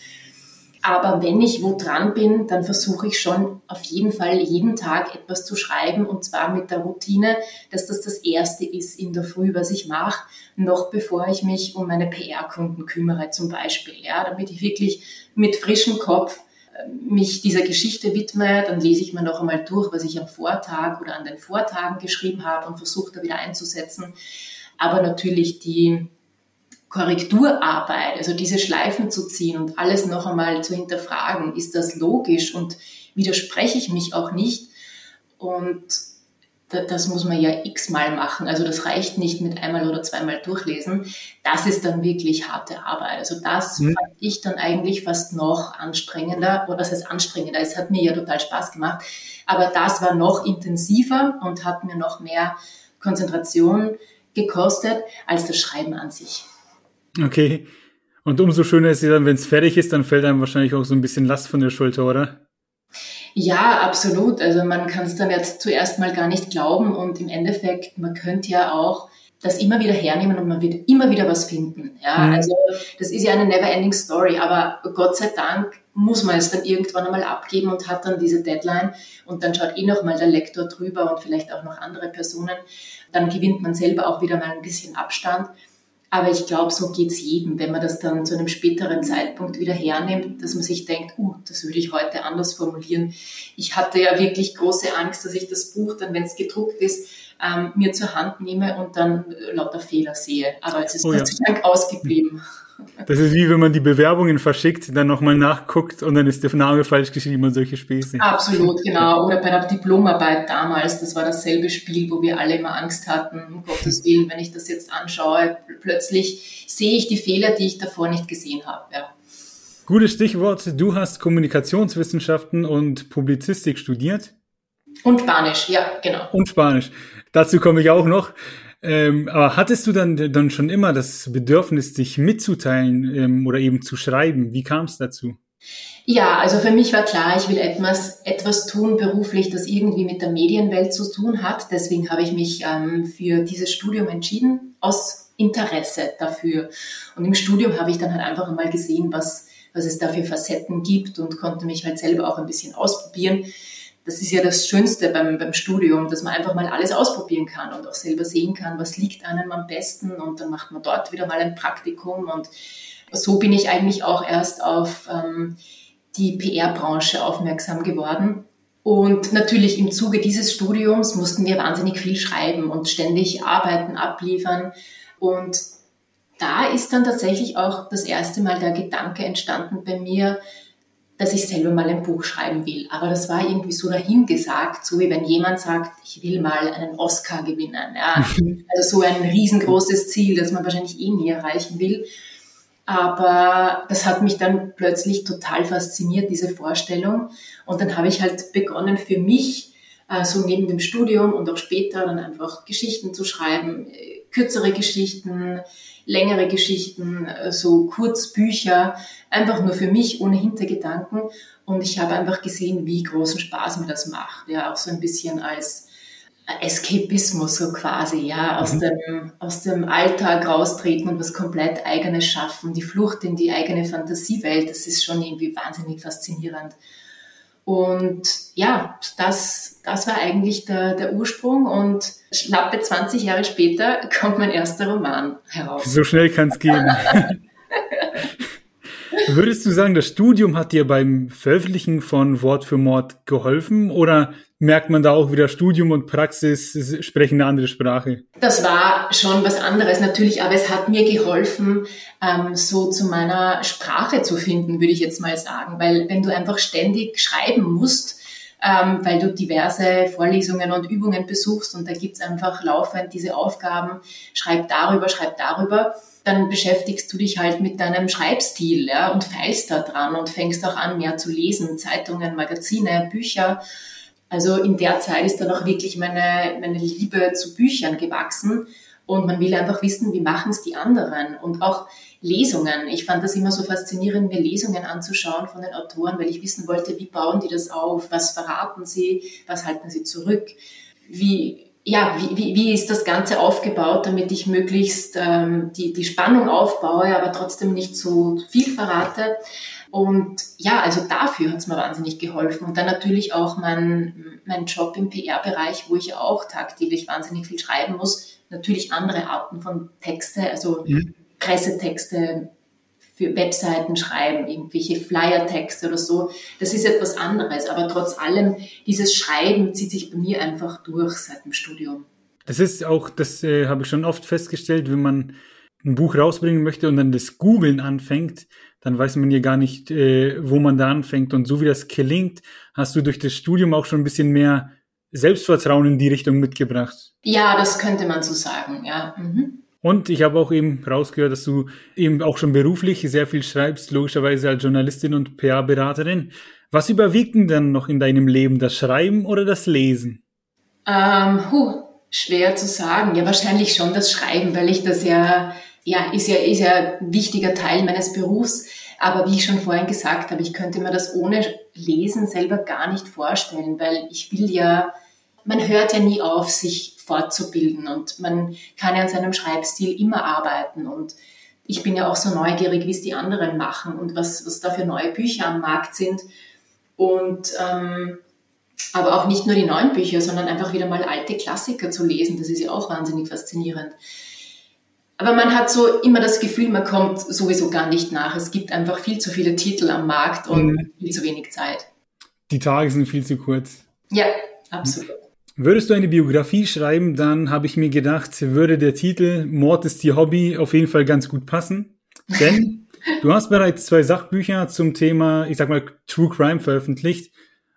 Aber wenn ich wo dran bin, dann versuche ich schon auf jeden Fall jeden Tag etwas zu schreiben und zwar mit der Routine, dass das das Erste ist in der Früh, was ich mache, noch bevor ich mich um meine PR-Kunden kümmere zum Beispiel. Ja, damit ich wirklich mit frischem Kopf äh, mich dieser Geschichte widme, dann lese ich mir noch einmal durch, was ich am Vortag oder an den Vortagen geschrieben habe und versuche da wieder einzusetzen. Aber natürlich die Korrekturarbeit, also diese Schleifen zu ziehen und alles noch einmal zu hinterfragen, ist das logisch und widerspreche ich mich auch nicht? Und das muss man ja x-mal machen. Also das reicht nicht mit einmal oder zweimal durchlesen. Das ist dann wirklich harte Arbeit. Also das mhm. fand ich dann eigentlich fast noch anstrengender. Oder was heißt anstrengender? Es hat mir ja total Spaß gemacht. Aber das war noch intensiver und hat mir noch mehr Konzentration gekostet als das Schreiben an sich. Okay. Und umso schöner ist es dann, wenn es fertig ist, dann fällt einem wahrscheinlich auch so ein bisschen Last von der Schulter, oder? Ja, absolut. Also man kann es dann jetzt zuerst mal gar nicht glauben und im Endeffekt, man könnte ja auch das immer wieder hernehmen und man wird immer wieder was finden. Ja, mhm. also das ist ja eine never-ending Story, aber Gott sei Dank muss man es dann irgendwann einmal abgeben und hat dann diese Deadline und dann schaut eh noch mal der Lektor drüber und vielleicht auch noch andere Personen. Dann gewinnt man selber auch wieder mal ein bisschen Abstand. Aber ich glaube, so geht es jedem, wenn man das dann zu einem späteren Zeitpunkt wieder hernimmt, dass man sich denkt, uh, das würde ich heute anders formulieren. Ich hatte ja wirklich große Angst, dass ich das Buch dann, wenn es gedruckt ist, ähm, mir zur Hand nehme und dann lauter Fehler sehe. Aber es ist oh, Gott sei Dank ausgeblieben. Das ist wie wenn man die Bewerbungen verschickt, dann nochmal nachguckt und dann ist der Name falsch geschrieben und solche Späße. Absolut, genau. Oder bei der Diplomarbeit damals, das war dasselbe Spiel, wo wir alle immer Angst hatten, um Gottes Willen, wenn ich das jetzt anschaue, plötzlich sehe ich die Fehler, die ich davor nicht gesehen habe. Ja. Gutes Stichwort. Du hast Kommunikationswissenschaften und Publizistik studiert. Und Spanisch, ja, genau. Und Spanisch. Dazu komme ich auch noch. Ähm, aber hattest du dann, dann schon immer das Bedürfnis, dich mitzuteilen ähm, oder eben zu schreiben? Wie kam es dazu? Ja, also für mich war klar, ich will etwas, etwas tun beruflich, das irgendwie mit der Medienwelt zu tun hat. Deswegen habe ich mich ähm, für dieses Studium entschieden, aus Interesse dafür. Und im Studium habe ich dann halt einfach mal gesehen, was, was es da für Facetten gibt und konnte mich halt selber auch ein bisschen ausprobieren das ist ja das Schönste beim, beim Studium, dass man einfach mal alles ausprobieren kann und auch selber sehen kann, was liegt einem am besten und dann macht man dort wieder mal ein Praktikum und so bin ich eigentlich auch erst auf ähm, die PR-Branche aufmerksam geworden. Und natürlich im Zuge dieses Studiums mussten wir wahnsinnig viel schreiben und ständig Arbeiten abliefern. Und da ist dann tatsächlich auch das erste Mal der Gedanke entstanden bei mir, dass ich selber mal ein Buch schreiben will. Aber das war irgendwie so dahingesagt, so wie wenn jemand sagt, ich will mal einen Oscar gewinnen. Ja. Also so ein riesengroßes Ziel, das man wahrscheinlich eh nie erreichen will. Aber das hat mich dann plötzlich total fasziniert, diese Vorstellung. Und dann habe ich halt begonnen für mich, äh, so neben dem Studium und auch später dann einfach Geschichten zu schreiben, äh, kürzere Geschichten, längere Geschichten, äh, so Kurzbücher, einfach nur für mich ohne Hintergedanken. Und ich habe einfach gesehen, wie großen Spaß mir das macht. Ja, auch so ein bisschen als Eskapismus so quasi, ja, aus, mhm. dem, aus dem Alltag raustreten und was komplett eigenes schaffen. Die Flucht in die eigene Fantasiewelt, das ist schon irgendwie wahnsinnig faszinierend. Und ja, das, das war eigentlich der, der Ursprung und schlappe 20 Jahre später kommt mein erster Roman heraus. So schnell kann es gehen. Würdest du sagen, das Studium hat dir beim Veröffentlichen von Wort für Mord geholfen oder merkt man da auch wieder Studium und Praxis sprechen eine andere Sprache? Das war schon was anderes natürlich, aber es hat mir geholfen, ähm, so zu meiner Sprache zu finden, würde ich jetzt mal sagen, weil wenn du einfach ständig schreiben musst, ähm, weil du diverse Vorlesungen und Übungen besuchst und da gibt's einfach laufend diese Aufgaben, schreib darüber, schreib darüber, dann beschäftigst du dich halt mit deinem Schreibstil ja, und feilst da dran und fängst auch an, mehr zu lesen, Zeitungen, Magazine, Bücher. Also in der Zeit ist dann auch wirklich meine, meine Liebe zu Büchern gewachsen. Und man will einfach wissen, wie machen es die anderen? Und auch Lesungen. Ich fand das immer so faszinierend, mir Lesungen anzuschauen von den Autoren, weil ich wissen wollte, wie bauen die das auf, was verraten sie, was halten sie zurück, wie, ja, wie, wie, wie ist das Ganze aufgebaut, damit ich möglichst ähm, die, die Spannung aufbaue, aber trotzdem nicht zu viel verrate. Und ja, also dafür hat es mir wahnsinnig geholfen. Und dann natürlich auch mein, mein Job im PR-Bereich, wo ich auch tagtäglich wahnsinnig viel schreiben muss. Natürlich andere Arten von Texte, also mhm. Pressetexte, für Webseiten schreiben, irgendwelche Flyer-Texte oder so. Das ist etwas anderes. Aber trotz allem, dieses Schreiben zieht sich bei mir einfach durch seit dem Studium. Das ist auch, das äh, habe ich schon oft festgestellt, wenn man ein Buch rausbringen möchte und dann das Googlen anfängt, dann weiß man ja gar nicht, äh, wo man da anfängt. Und so wie das gelingt, hast du durch das Studium auch schon ein bisschen mehr Selbstvertrauen in die Richtung mitgebracht. Ja, das könnte man so sagen, ja. Mhm. Und ich habe auch eben rausgehört, dass du eben auch schon beruflich sehr viel schreibst, logischerweise als Journalistin und PR-Beraterin. Was überwiegt denn noch in deinem Leben, das Schreiben oder das Lesen? Ähm, huh, schwer zu sagen. Ja, wahrscheinlich schon das Schreiben, weil ich das ja, ja, ist ja, ist ja ein wichtiger Teil meines Berufs. Aber wie ich schon vorhin gesagt habe, ich könnte mir das ohne Lesen selber gar nicht vorstellen, weil ich will ja, man hört ja nie auf, sich fortzubilden und man kann ja an seinem Schreibstil immer arbeiten und ich bin ja auch so neugierig, wie es die anderen machen und was, was da für neue Bücher am Markt sind und ähm, aber auch nicht nur die neuen Bücher, sondern einfach wieder mal alte Klassiker zu lesen, das ist ja auch wahnsinnig faszinierend. Aber man hat so immer das Gefühl, man kommt sowieso gar nicht nach. Es gibt einfach viel zu viele Titel am Markt und mhm. viel zu wenig Zeit. Die Tage sind viel zu kurz. Ja, absolut. Würdest du eine Biografie schreiben, dann habe ich mir gedacht, würde der Titel Mord ist die Hobby auf jeden Fall ganz gut passen. Denn du hast bereits zwei Sachbücher zum Thema, ich sag mal, True Crime veröffentlicht.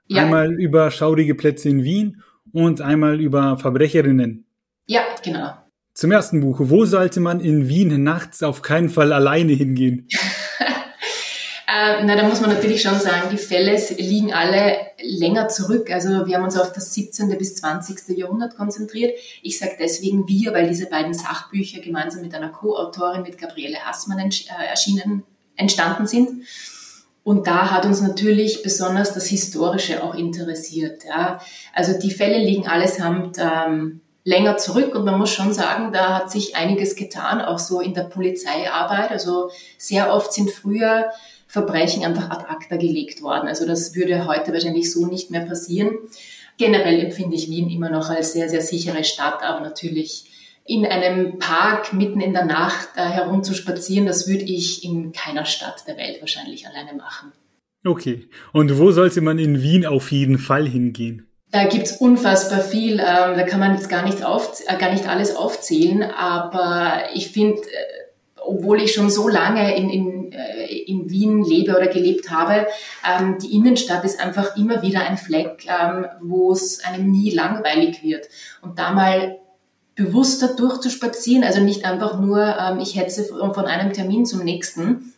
Ja. Einmal über schaurige Plätze in Wien und einmal über Verbrecherinnen. Ja, genau. Zum ersten Buch. Wo sollte man in Wien nachts auf keinen Fall alleine hingehen? Äh, na, da muss man natürlich schon sagen, die Fälle liegen alle länger zurück. Also wir haben uns auf das 17. bis 20. Jahrhundert konzentriert. Ich sage deswegen wir, weil diese beiden Sachbücher gemeinsam mit einer Co-Autorin, mit Gabriele Hassmann äh, erschienen, entstanden sind. Und da hat uns natürlich besonders das Historische auch interessiert. Ja. Also die Fälle liegen allesamt ähm, länger zurück und man muss schon sagen, da hat sich einiges getan, auch so in der Polizeiarbeit. Also sehr oft sind früher Verbrechen einfach ad acta gelegt worden. Also das würde heute wahrscheinlich so nicht mehr passieren. Generell empfinde ich Wien immer noch als sehr, sehr sichere Stadt, aber natürlich in einem Park mitten in der Nacht äh, herumzuspazieren, das würde ich in keiner Stadt der Welt wahrscheinlich alleine machen. Okay. Und wo sollte man in Wien auf jeden Fall hingehen? Da gibt's unfassbar viel. Ähm, da kann man jetzt gar nicht, auf, äh, gar nicht alles aufzählen. Aber ich finde, äh, obwohl ich schon so lange in, in, äh, in Wien lebe oder gelebt habe, ähm, die Innenstadt ist einfach immer wieder ein Fleck, ähm, wo es einem nie langweilig wird. Und da mal bewusster durchzuspazieren, also nicht einfach nur, ähm, ich hetze von einem Termin zum nächsten,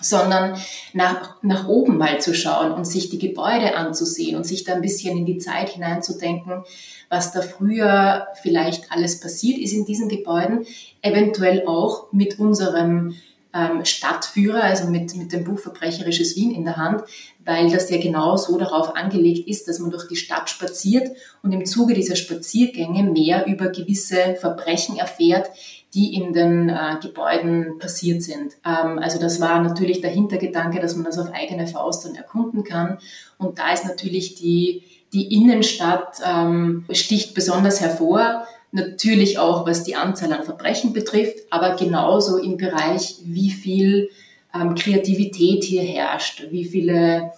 sondern nach, nach oben mal zu schauen und sich die Gebäude anzusehen und sich da ein bisschen in die Zeit hineinzudenken, was da früher vielleicht alles passiert ist in diesen Gebäuden, eventuell auch mit unserem ähm, Stadtführer, also mit, mit dem Buch Verbrecherisches Wien in der Hand, weil das ja genau so darauf angelegt ist, dass man durch die Stadt spaziert und im Zuge dieser Spaziergänge mehr über gewisse Verbrechen erfährt, die in den äh, Gebäuden passiert sind. Ähm, also das war natürlich der Hintergedanke, dass man das auf eigene Faust dann erkunden kann. Und da ist natürlich die, die Innenstadt ähm, sticht besonders hervor Natürlich auch, was die Anzahl an Verbrechen betrifft, aber genauso im Bereich, wie viel ähm, Kreativität hier herrscht, wie viele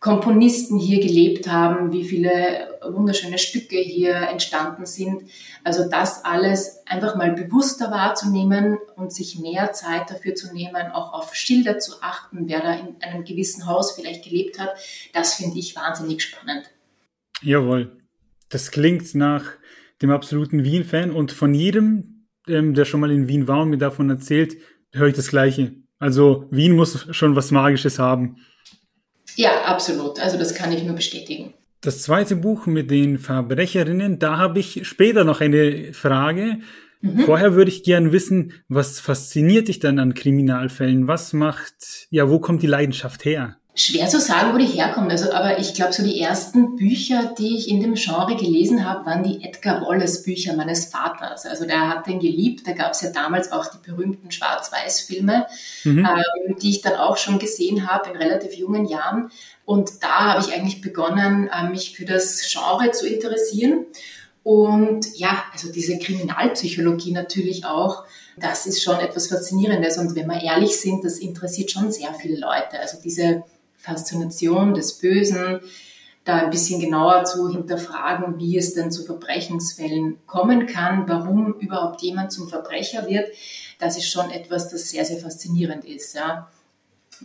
Komponisten hier gelebt haben, wie viele wunderschöne Stücke hier entstanden sind. Also das alles einfach mal bewusster wahrzunehmen und sich mehr Zeit dafür zu nehmen, auch auf Schilder zu achten, wer da in einem gewissen Haus vielleicht gelebt hat, das finde ich wahnsinnig spannend. Jawohl. Das klingt nach dem absoluten Wien-Fan und von jedem, ähm, der schon mal in Wien war und mir davon erzählt, höre ich das Gleiche. Also Wien muss schon was Magisches haben. Ja, absolut. Also das kann ich nur bestätigen. Das zweite Buch mit den Verbrecherinnen, da habe ich später noch eine Frage. Mhm. Vorher würde ich gern wissen, was fasziniert dich dann an Kriminalfällen? Was macht, ja, wo kommt die Leidenschaft her? Schwer zu sagen, wo die herkommt. Also, aber ich glaube, so die ersten Bücher, die ich in dem Genre gelesen habe, waren die Edgar Wallace Bücher meines Vaters. Also der hat den geliebt. Da gab es ja damals auch die berühmten Schwarz-Weiß-Filme, mhm. ähm, die ich dann auch schon gesehen habe in relativ jungen Jahren. Und da habe ich eigentlich begonnen, äh, mich für das Genre zu interessieren. Und ja, also diese Kriminalpsychologie natürlich auch. Das ist schon etwas Faszinierendes. Und wenn wir ehrlich sind, das interessiert schon sehr viele Leute. Also diese Faszination des Bösen, da ein bisschen genauer zu hinterfragen, wie es denn zu Verbrechensfällen kommen kann, warum überhaupt jemand zum Verbrecher wird, das ist schon etwas, das sehr, sehr faszinierend ist. Ja.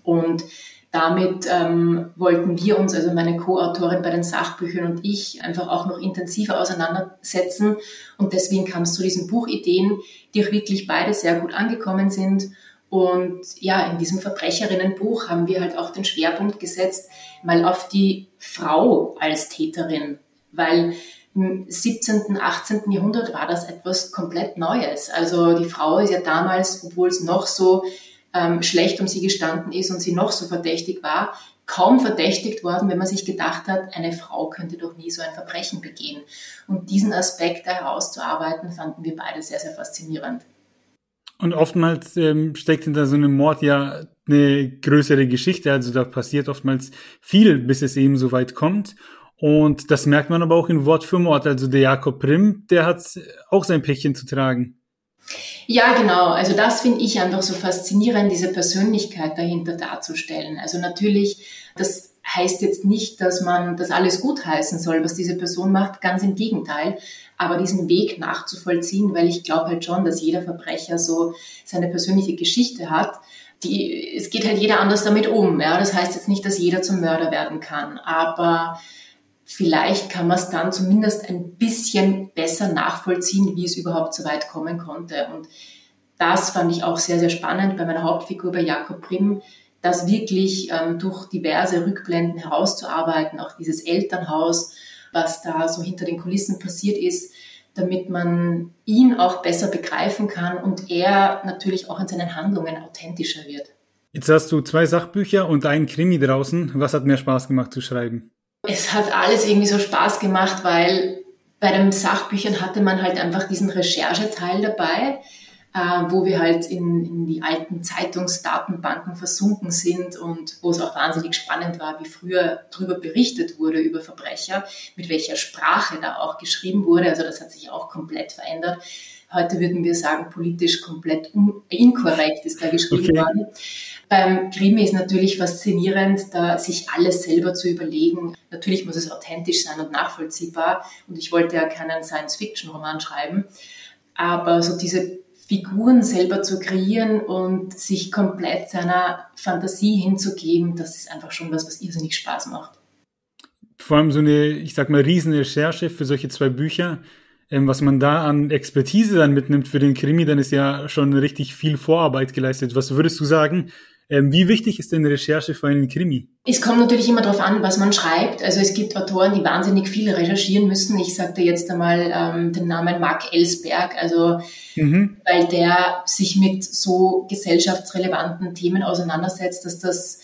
Und damit ähm, wollten wir uns, also meine Co-Autorin bei den Sachbüchern und ich, einfach auch noch intensiver auseinandersetzen. Und deswegen kam es zu diesen Buchideen, die auch wirklich beide sehr gut angekommen sind und ja, in diesem Verbrecherinnenbuch haben wir halt auch den Schwerpunkt gesetzt, mal auf die Frau als Täterin, weil im 17., 18. Jahrhundert war das etwas komplett Neues. Also die Frau ist ja damals, obwohl es noch so ähm, schlecht um sie gestanden ist und sie noch so verdächtig war, kaum verdächtigt worden, wenn man sich gedacht hat, eine Frau könnte doch nie so ein Verbrechen begehen. Und diesen Aspekt herauszuarbeiten, fanden wir beide sehr, sehr faszinierend. Und oftmals ähm, steckt hinter so einem Mord ja eine größere Geschichte. Also da passiert oftmals viel, bis es eben so weit kommt. Und das merkt man aber auch in Wort für Mord. Also der Jakob Prim, der hat auch sein Päckchen zu tragen. Ja, genau. Also das finde ich einfach so faszinierend, diese Persönlichkeit dahinter darzustellen. Also natürlich, das heißt jetzt nicht, dass man das alles gut heißen soll, was diese Person macht. Ganz im Gegenteil. Aber diesen Weg nachzuvollziehen, weil ich glaube halt schon, dass jeder Verbrecher so seine persönliche Geschichte hat. Die, es geht halt jeder anders damit um. Ja? Das heißt jetzt nicht, dass jeder zum Mörder werden kann. Aber vielleicht kann man es dann zumindest ein bisschen besser nachvollziehen, wie es überhaupt so weit kommen konnte. Und das fand ich auch sehr, sehr spannend bei meiner Hauptfigur, bei Jakob Grimm, das wirklich ähm, durch diverse Rückblenden herauszuarbeiten, auch dieses Elternhaus, was da so hinter den Kulissen passiert ist, damit man ihn auch besser begreifen kann und er natürlich auch in seinen Handlungen authentischer wird. Jetzt hast du zwei Sachbücher und einen Krimi draußen. Was hat mehr Spaß gemacht zu schreiben? Es hat alles irgendwie so Spaß gemacht, weil bei den Sachbüchern hatte man halt einfach diesen Rechercheteil dabei wo wir halt in, in die alten Zeitungsdatenbanken versunken sind und wo es auch wahnsinnig spannend war, wie früher darüber berichtet wurde über Verbrecher, mit welcher Sprache da auch geschrieben wurde. Also das hat sich auch komplett verändert. Heute würden wir sagen, politisch komplett inkorrekt ist da geschrieben okay. worden. Beim Krimi ist natürlich faszinierend, da sich alles selber zu überlegen. Natürlich muss es authentisch sein und nachvollziehbar. Und ich wollte ja keinen Science-Fiction-Roman schreiben. Aber so diese Figuren selber zu kreieren und sich komplett seiner Fantasie hinzugeben, das ist einfach schon was, was irrsinnig Spaß macht. Vor allem so eine, ich sag mal, riesen Recherche für solche zwei Bücher. Ähm, was man da an Expertise dann mitnimmt für den Krimi, dann ist ja schon richtig viel Vorarbeit geleistet. Was würdest du sagen, ähm, wie wichtig ist denn Recherche für einen Krimi? Es kommt natürlich immer darauf an, was man schreibt. Also es gibt Autoren, die wahnsinnig viel recherchieren müssen. Ich sagte jetzt einmal ähm, den Namen Mark Ellsberg, also mhm. weil der sich mit so gesellschaftsrelevanten Themen auseinandersetzt, dass das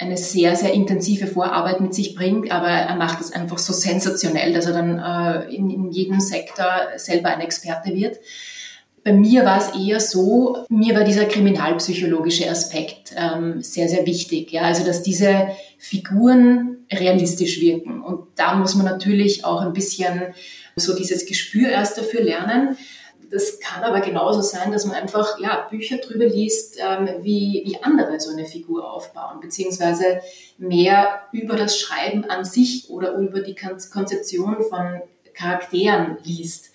eine sehr, sehr intensive Vorarbeit mit sich bringt, aber er macht es einfach so sensationell, dass er dann äh, in, in jedem Sektor selber ein Experte wird. Bei mir war es eher so, mir war dieser kriminalpsychologische Aspekt ähm, sehr, sehr wichtig. Ja? Also, dass diese Figuren realistisch wirken. Und da muss man natürlich auch ein bisschen so dieses Gespür erst dafür lernen. Das kann aber genauso sein, dass man einfach ja, Bücher drüber liest, ähm, wie, wie andere so eine Figur aufbauen, beziehungsweise mehr über das Schreiben an sich oder über die Konzeption von Charakteren liest.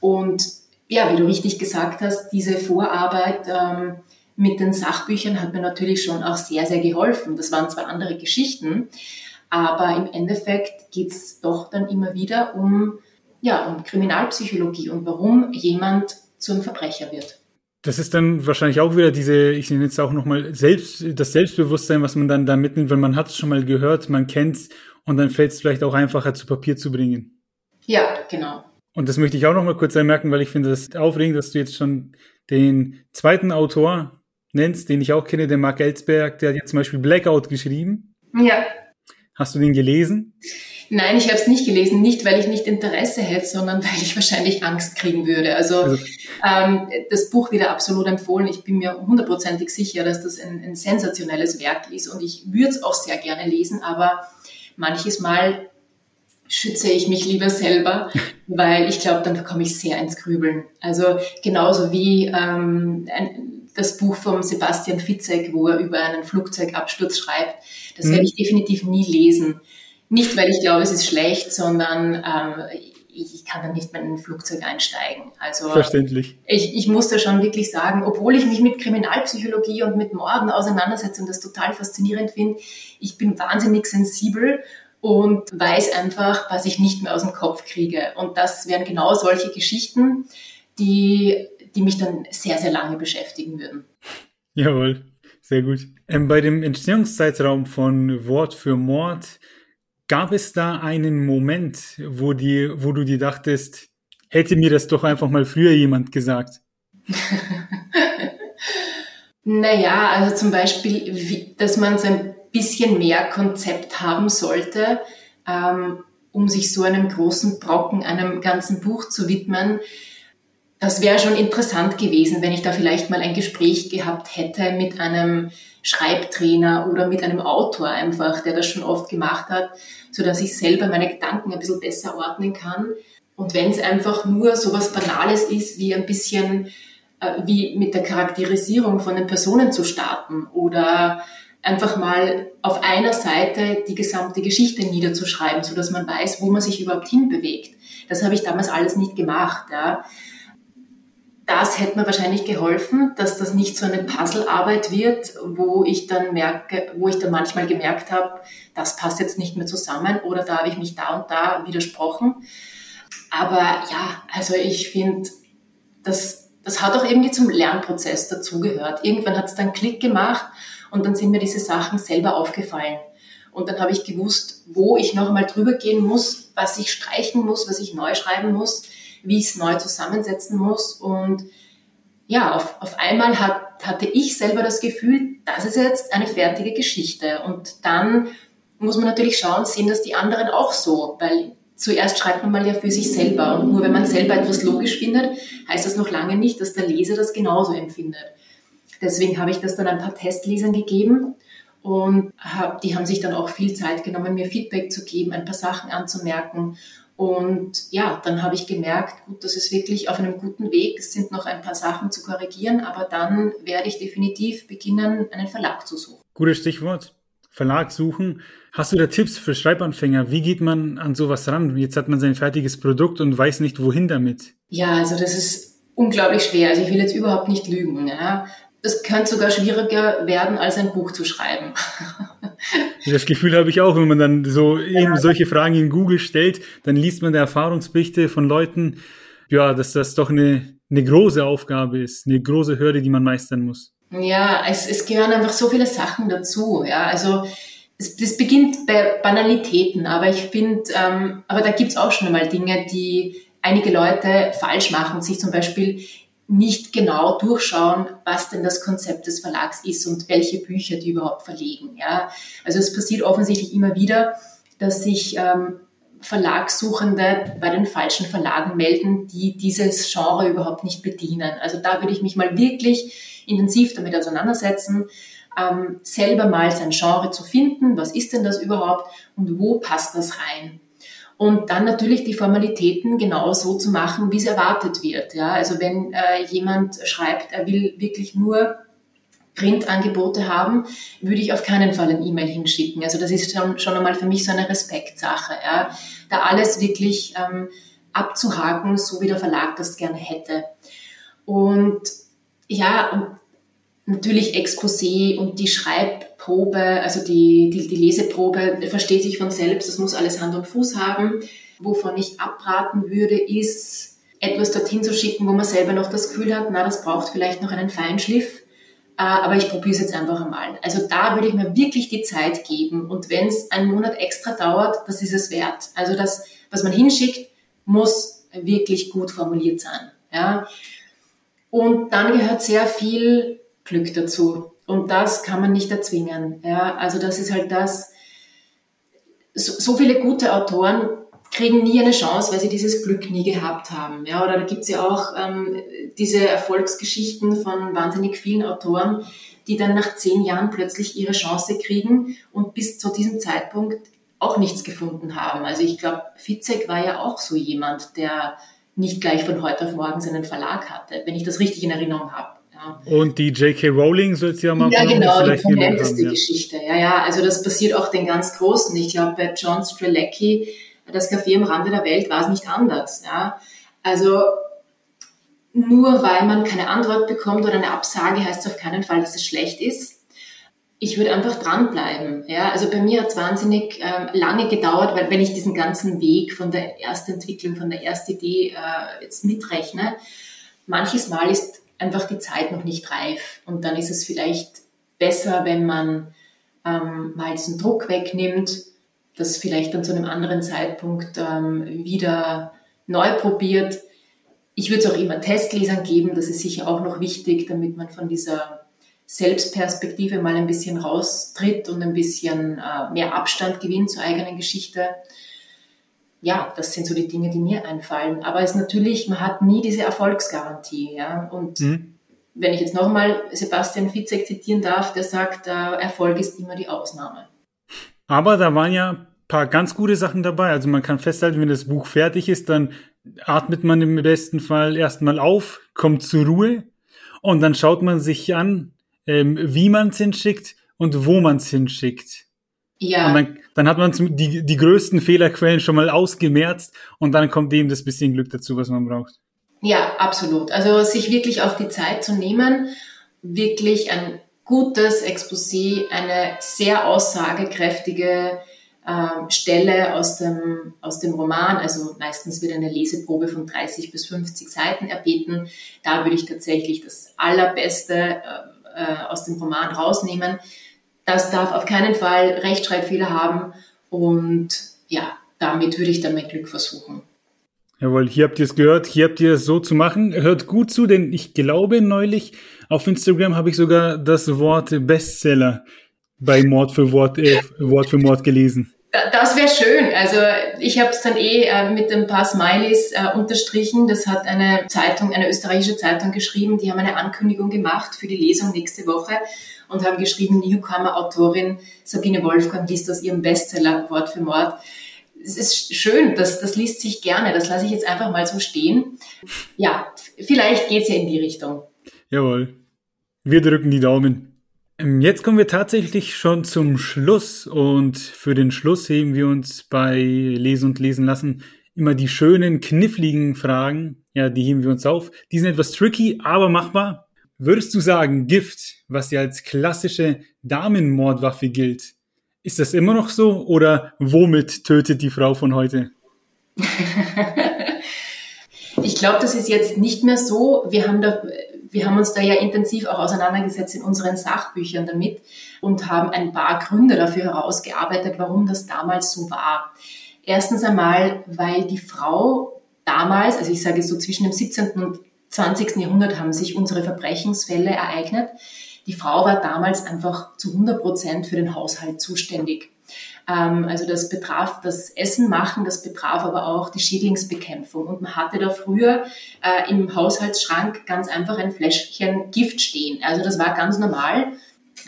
Und ja, wie du richtig gesagt hast, diese Vorarbeit ähm, mit den Sachbüchern hat mir natürlich schon auch sehr, sehr geholfen. Das waren zwar andere Geschichten, aber im Endeffekt geht's doch dann immer wieder um, ja, um Kriminalpsychologie und warum jemand zum Verbrecher wird. Das ist dann wahrscheinlich auch wieder diese, ich nenne jetzt auch nochmal selbst, das Selbstbewusstsein, was man dann da mitnimmt, weil man hat es schon mal gehört, man kennt es und dann fällt es vielleicht auch einfacher zu Papier zu bringen. Ja, genau. Und das möchte ich auch noch mal kurz anmerken, weil ich finde das aufregend, dass du jetzt schon den zweiten Autor nennst, den ich auch kenne, den Mark Ellsberg, der hat jetzt zum Beispiel Blackout geschrieben. Ja. Hast du den gelesen? Nein, ich habe es nicht gelesen, nicht weil ich nicht Interesse hätte, sondern weil ich wahrscheinlich Angst kriegen würde. Also, also ähm, das Buch wieder absolut empfohlen. Ich bin mir hundertprozentig sicher, dass das ein, ein sensationelles Werk ist und ich würde es auch sehr gerne lesen, aber manches Mal schütze ich mich lieber selber, weil ich glaube, dann komme ich sehr ins Grübeln. Also genauso wie ähm, ein, das Buch von Sebastian Fitzek, wo er über einen Flugzeugabsturz schreibt, das mhm. werde ich definitiv nie lesen. Nicht, weil ich glaube, es ist schlecht, sondern ähm, ich, kann dann nicht mehr in ein Flugzeug einsteigen. Also Verständlich. Ich, ich muss da schon wirklich sagen, obwohl ich mich mit Kriminalpsychologie und mit Morden auseinandersetze und das total faszinierend finde, ich bin wahnsinnig sensibel und weiß einfach, was ich nicht mehr aus dem Kopf kriege. Und das wären genau solche Geschichten, die, die mich dann sehr, sehr lange beschäftigen würden. Jawohl, sehr gut. Ähm, bei dem Entstehungszeitraum von Wort für Mord, gab es da einen Moment, wo, die, wo du dir dachtest, hätte mir das doch einfach mal früher jemand gesagt? naja, also zum Beispiel, wie, dass man so ein bisschen mehr Konzept haben sollte, ähm, um sich so einem großen Brocken, einem ganzen Buch zu widmen. Das wäre schon interessant gewesen, wenn ich da vielleicht mal ein Gespräch gehabt hätte mit einem Schreibtrainer oder mit einem Autor einfach, der das schon oft gemacht hat, so dass ich selber meine Gedanken ein bisschen besser ordnen kann. Und wenn es einfach nur so was Banales ist, wie ein bisschen äh, wie mit der Charakterisierung von den Personen zu starten oder einfach mal auf einer Seite die gesamte Geschichte niederzuschreiben, so dass man weiß, wo man sich überhaupt hinbewegt. Das habe ich damals alles nicht gemacht. Ja. Das hätte mir wahrscheinlich geholfen, dass das nicht so eine Puzzlearbeit wird, wo ich dann merke, wo ich dann manchmal gemerkt habe, das passt jetzt nicht mehr zusammen oder da habe ich mich da und da widersprochen. Aber ja, also ich finde, das, das hat auch irgendwie zum Lernprozess dazugehört. Irgendwann hat es dann Klick gemacht und dann sind mir diese Sachen selber aufgefallen. Und dann habe ich gewusst, wo ich nochmal drüber gehen muss, was ich streichen muss, was ich neu schreiben muss, wie ich es neu zusammensetzen muss. Und ja, auf, auf einmal hat, hatte ich selber das Gefühl, das ist jetzt eine fertige Geschichte. Und dann muss man natürlich schauen, sehen das die anderen auch so, weil zuerst schreibt man mal ja für sich selber. Und nur wenn man selber etwas logisch findet, heißt das noch lange nicht, dass der Leser das genauso empfindet. Deswegen habe ich das dann ein paar Testlesern gegeben und die haben sich dann auch viel Zeit genommen, mir Feedback zu geben, ein paar Sachen anzumerken. Und ja, dann habe ich gemerkt, gut, das ist wirklich auf einem guten Weg. Es sind noch ein paar Sachen zu korrigieren, aber dann werde ich definitiv beginnen, einen Verlag zu suchen. Gutes Stichwort. Verlag suchen. Hast du da Tipps für Schreibanfänger? Wie geht man an sowas ran? Jetzt hat man sein fertiges Produkt und weiß nicht, wohin damit. Ja, also das ist unglaublich schwer. Also ich will jetzt überhaupt nicht lügen. Ja es könnte sogar schwieriger werden, als ein Buch zu schreiben. Das Gefühl habe ich auch, wenn man dann so ja. eben solche Fragen in Google stellt, dann liest man da Erfahrungsberichte von Leuten, ja, dass das doch eine, eine große Aufgabe ist, eine große Hürde, die man meistern muss. Ja, es, es gehören einfach so viele Sachen dazu. Ja, also es, das beginnt bei Banalitäten, aber ich finde, ähm, aber da gibt's auch schon einmal Dinge, die einige Leute falsch machen, sich zum Beispiel nicht genau durchschauen, was denn das Konzept des Verlags ist und welche Bücher die überhaupt verlegen. Ja? Also es passiert offensichtlich immer wieder, dass sich ähm, Verlagssuchende bei den falschen Verlagen melden, die dieses Genre überhaupt nicht bedienen. Also da würde ich mich mal wirklich intensiv damit auseinandersetzen, ähm, selber mal sein Genre zu finden, was ist denn das überhaupt und wo passt das rein und dann natürlich die Formalitäten genau so zu machen, wie es erwartet wird. Ja, also wenn äh, jemand schreibt, er will wirklich nur Printangebote haben, würde ich auf keinen Fall ein E-Mail hinschicken. Also das ist schon, schon einmal für mich so eine Respektsache, ja, da alles wirklich ähm, abzuhaken, so wie der Verlag das gerne hätte. Und ja, natürlich Exposé und die Schreibprobe, also die, die, die Leseprobe, versteht sich von selbst, das muss alles Hand und Fuß haben. Wovon ich abraten würde, ist etwas dorthin zu schicken, wo man selber noch das Gefühl hat, na, das braucht vielleicht noch einen Feinschliff, äh, aber ich probiere es jetzt einfach einmal. Also da würde ich mir wirklich die Zeit geben und wenn es einen Monat extra dauert, das ist es wert. Also das, was man hinschickt, muss wirklich gut formuliert sein. Ja? Und dann gehört sehr viel Glück dazu. Und das kann man nicht erzwingen. Ja, also das ist halt das. So, viele gute Autoren kriegen nie eine Chance, weil sie dieses Glück nie gehabt haben. Ja, oder da gibt's ja auch ähm, diese Erfolgsgeschichten von wahnsinnig vielen Autoren, die dann nach zehn Jahren plötzlich ihre Chance kriegen und bis zu diesem Zeitpunkt auch nichts gefunden haben. Also ich glaube, Fitzek war ja auch so jemand, der nicht gleich von heute auf morgen seinen Verlag hatte, wenn ich das richtig in Erinnerung habe. Und die J.K. Rowling soll es ja mal Ja, genau, die prominenteste ja. Geschichte. Ja, ja, also das passiert auch den ganz Großen. Ich glaube, bei John Strelecki, das Café am Rande der Welt, war es nicht anders. Ja. Also nur weil man keine Antwort bekommt oder eine Absage, heißt es auf keinen Fall, dass es schlecht ist. Ich würde einfach dranbleiben. Ja. Also bei mir hat es wahnsinnig ähm, lange gedauert, weil wenn ich diesen ganzen Weg von der ersten Entwicklung, von der ersten Idee äh, jetzt mitrechne, manches Mal ist einfach die Zeit noch nicht reif. Und dann ist es vielleicht besser, wenn man ähm, mal diesen Druck wegnimmt, das vielleicht dann zu einem anderen Zeitpunkt ähm, wieder neu probiert. Ich würde es auch immer Testlesern geben, das ist sicher auch noch wichtig, damit man von dieser Selbstperspektive mal ein bisschen raustritt und ein bisschen äh, mehr Abstand gewinnt zur eigenen Geschichte ja, das sind so die Dinge, die mir einfallen. Aber es ist natürlich, man hat nie diese Erfolgsgarantie. Ja? Und mhm. wenn ich jetzt nochmal Sebastian Fitzek zitieren darf, der sagt, äh, Erfolg ist immer die Ausnahme. Aber da waren ja ein paar ganz gute Sachen dabei. Also man kann festhalten, wenn das Buch fertig ist, dann atmet man im besten Fall erstmal auf, kommt zur Ruhe und dann schaut man sich an, ähm, wie man es hinschickt und wo man es hinschickt. Ja. Und dann, dann hat man die, die größten Fehlerquellen schon mal ausgemerzt und dann kommt eben das bisschen Glück dazu, was man braucht. Ja, absolut. Also sich wirklich auch die Zeit zu nehmen, wirklich ein gutes Exposé, eine sehr aussagekräftige äh, Stelle aus dem, aus dem Roman, also meistens wird eine Leseprobe von 30 bis 50 Seiten erbeten. Da würde ich tatsächlich das Allerbeste äh, äh, aus dem Roman rausnehmen. Das darf auf keinen Fall Rechtschreibfehler haben und ja, damit würde ich dann mein Glück versuchen. Jawohl, hier habt ihr es gehört, hier habt ihr es so zu machen. Hört gut zu, denn ich glaube neulich auf Instagram habe ich sogar das Wort Bestseller bei Mord für Wort, äh, Wort für Mord gelesen. Das wäre schön. Also ich habe es dann eh äh, mit ein paar Smileys äh, unterstrichen. Das hat eine Zeitung, eine österreichische Zeitung geschrieben. Die haben eine Ankündigung gemacht für die Lesung nächste Woche und haben geschrieben, Newcomer-Autorin Sabine Wolfgang liest aus ihrem Bestseller Wort für Mord. Es ist schön, das, das liest sich gerne. Das lasse ich jetzt einfach mal so stehen. Ja, vielleicht geht es ja in die Richtung. Jawohl. Wir drücken die Daumen. Ähm, jetzt kommen wir tatsächlich schon zum Schluss und für den Schluss heben wir uns bei Lesen und Lesen lassen immer die schönen, kniffligen Fragen. Ja, die heben wir uns auf. Die sind etwas tricky, aber machbar. Würdest du sagen, Gift, was ja als klassische Damenmordwaffe gilt, ist das immer noch so oder womit tötet die Frau von heute? ich glaube, das ist jetzt nicht mehr so. Wir haben da wir haben uns da ja intensiv auch auseinandergesetzt in unseren Sachbüchern damit und haben ein paar Gründe dafür herausgearbeitet, warum das damals so war. Erstens einmal, weil die Frau damals, also ich sage so zwischen dem 17. und 20. Jahrhundert haben sich unsere Verbrechensfälle ereignet. Die Frau war damals einfach zu 100 Prozent für den Haushalt zuständig. Ähm, also das betraf das Essen machen, das betraf aber auch die Schädlingsbekämpfung. Und man hatte da früher äh, im Haushaltsschrank ganz einfach ein Fläschchen Gift stehen. Also das war ganz normal.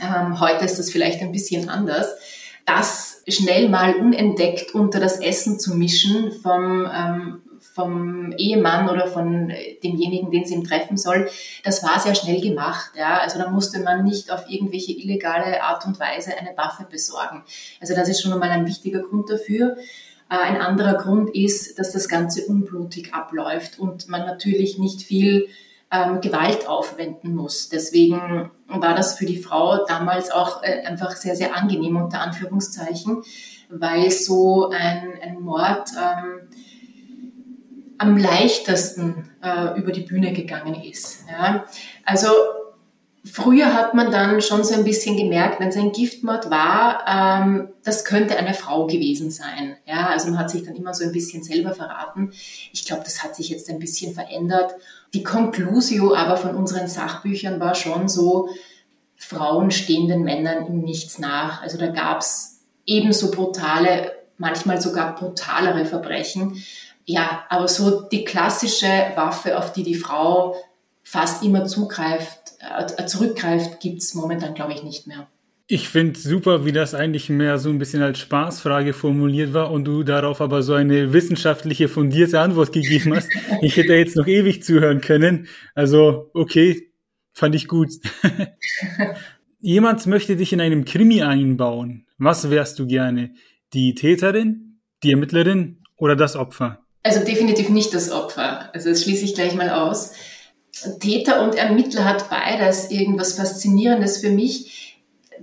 Ähm, heute ist das vielleicht ein bisschen anders. Das schnell mal unentdeckt unter das Essen zu mischen vom ähm, vom Ehemann oder von demjenigen, den sie ihm treffen soll, das war sehr schnell gemacht. Ja? Also da musste man nicht auf irgendwelche illegale Art und Weise eine Waffe besorgen. Also das ist schon einmal ein wichtiger Grund dafür. Äh, ein anderer Grund ist, dass das Ganze unblutig abläuft und man natürlich nicht viel ähm, Gewalt aufwenden muss. Deswegen war das für die Frau damals auch äh, einfach sehr, sehr angenehm unter Anführungszeichen, weil so ein, ein Mord ähm, am leichtesten äh, über die Bühne gegangen ist. Ja. Also früher hat man dann schon so ein bisschen gemerkt, wenn es ein Giftmord war, ähm, das könnte eine Frau gewesen sein. Ja, also man hat sich dann immer so ein bisschen selber verraten. Ich glaube, das hat sich jetzt ein bisschen verändert. Die Conclusio aber von unseren Sachbüchern war schon so, Frauen stehen den Männern in nichts nach. Also da gab es ebenso brutale, manchmal sogar brutalere Verbrechen ja, aber so die klassische Waffe, auf die die Frau fast immer zugreift, äh, zurückgreift, gibt's momentan, glaube ich, nicht mehr. Ich finde super, wie das eigentlich mehr so ein bisschen als Spaßfrage formuliert war und du darauf aber so eine wissenschaftliche fundierte Antwort gegeben hast. Ich hätte jetzt noch ewig zuhören können. Also, okay, fand ich gut. Jemand möchte dich in einem Krimi einbauen. Was wärst du gerne? Die Täterin, die Ermittlerin oder das Opfer? Also definitiv nicht das Opfer. Also das schließe ich gleich mal aus. Täter und Ermittler hat beides irgendwas Faszinierendes für mich.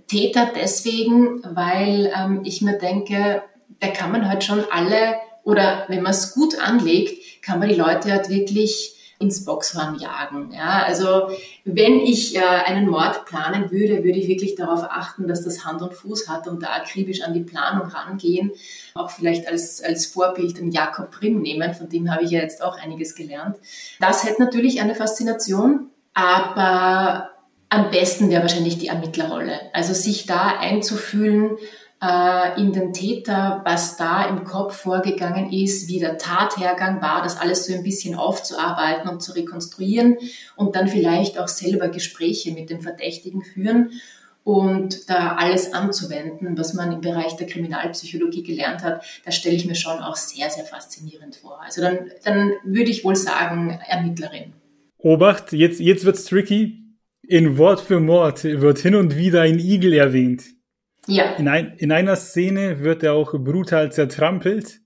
Täter deswegen, weil ähm, ich mir denke, da kann man halt schon alle, oder wenn man es gut anlegt, kann man die Leute halt wirklich ins Boxhorn jagen. Ja, also wenn ich äh, einen Mord planen würde, würde ich wirklich darauf achten, dass das Hand und Fuß hat und da akribisch an die Planung rangehen. Auch vielleicht als, als Vorbild den Jakob Prim nehmen, von dem habe ich ja jetzt auch einiges gelernt. Das hätte natürlich eine Faszination, aber am besten wäre wahrscheinlich die Ermittlerrolle. Also sich da einzufühlen, äh, in den Täter, was da im Kopf vorgegangen ist, wie der Tathergang war, das alles so ein bisschen aufzuarbeiten und zu rekonstruieren und dann vielleicht auch selber Gespräche mit dem Verdächtigen führen und da alles anzuwenden, was man im Bereich der Kriminalpsychologie gelernt hat, das stelle ich mir schon auch sehr, sehr faszinierend vor. Also dann, dann würde ich wohl sagen, Ermittlerin. Obacht, jetzt, jetzt wird's tricky. In Wort für Mord wird hin und wieder ein Igel erwähnt. Ja. In, ein, in einer Szene wird er auch brutal zertrampelt.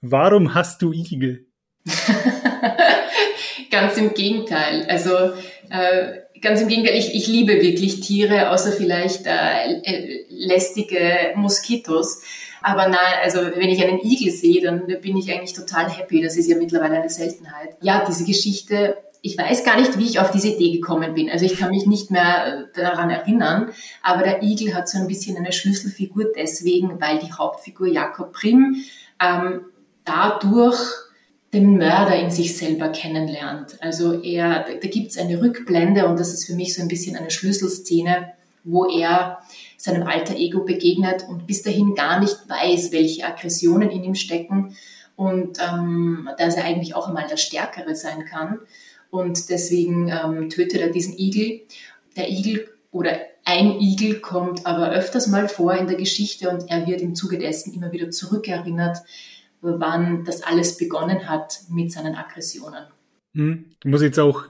Warum hast du Igel? ganz im Gegenteil. Also äh, ganz im Gegenteil, ich, ich liebe wirklich Tiere, außer vielleicht äh, äh, lästige Moskitos. Aber nein, also wenn ich einen Igel sehe, dann bin ich eigentlich total happy. Das ist ja mittlerweile eine Seltenheit. Ja, diese Geschichte, ich weiß gar nicht, wie ich auf diese Idee gekommen bin. Also ich kann mich nicht mehr äh, daran erinnern. Aber der Igel hat so ein bisschen eine Schlüsselfigur deswegen, weil die Hauptfigur Jakob Prim ähm, dadurch den Mörder in sich selber kennenlernt. Also er, da gibt es eine Rückblende und das ist für mich so ein bisschen eine Schlüsselszene, wo er seinem alter Ego begegnet und bis dahin gar nicht weiß, welche Aggressionen in ihm stecken und ähm, dass er eigentlich auch einmal der Stärkere sein kann. Und deswegen ähm, tötet er diesen Igel. Der Igel oder ein Igel kommt aber öfters mal vor in der Geschichte und er wird im Zuge dessen immer wieder zurückerinnert wann das alles begonnen hat mit seinen Aggressionen. Hm. Ich muss jetzt auch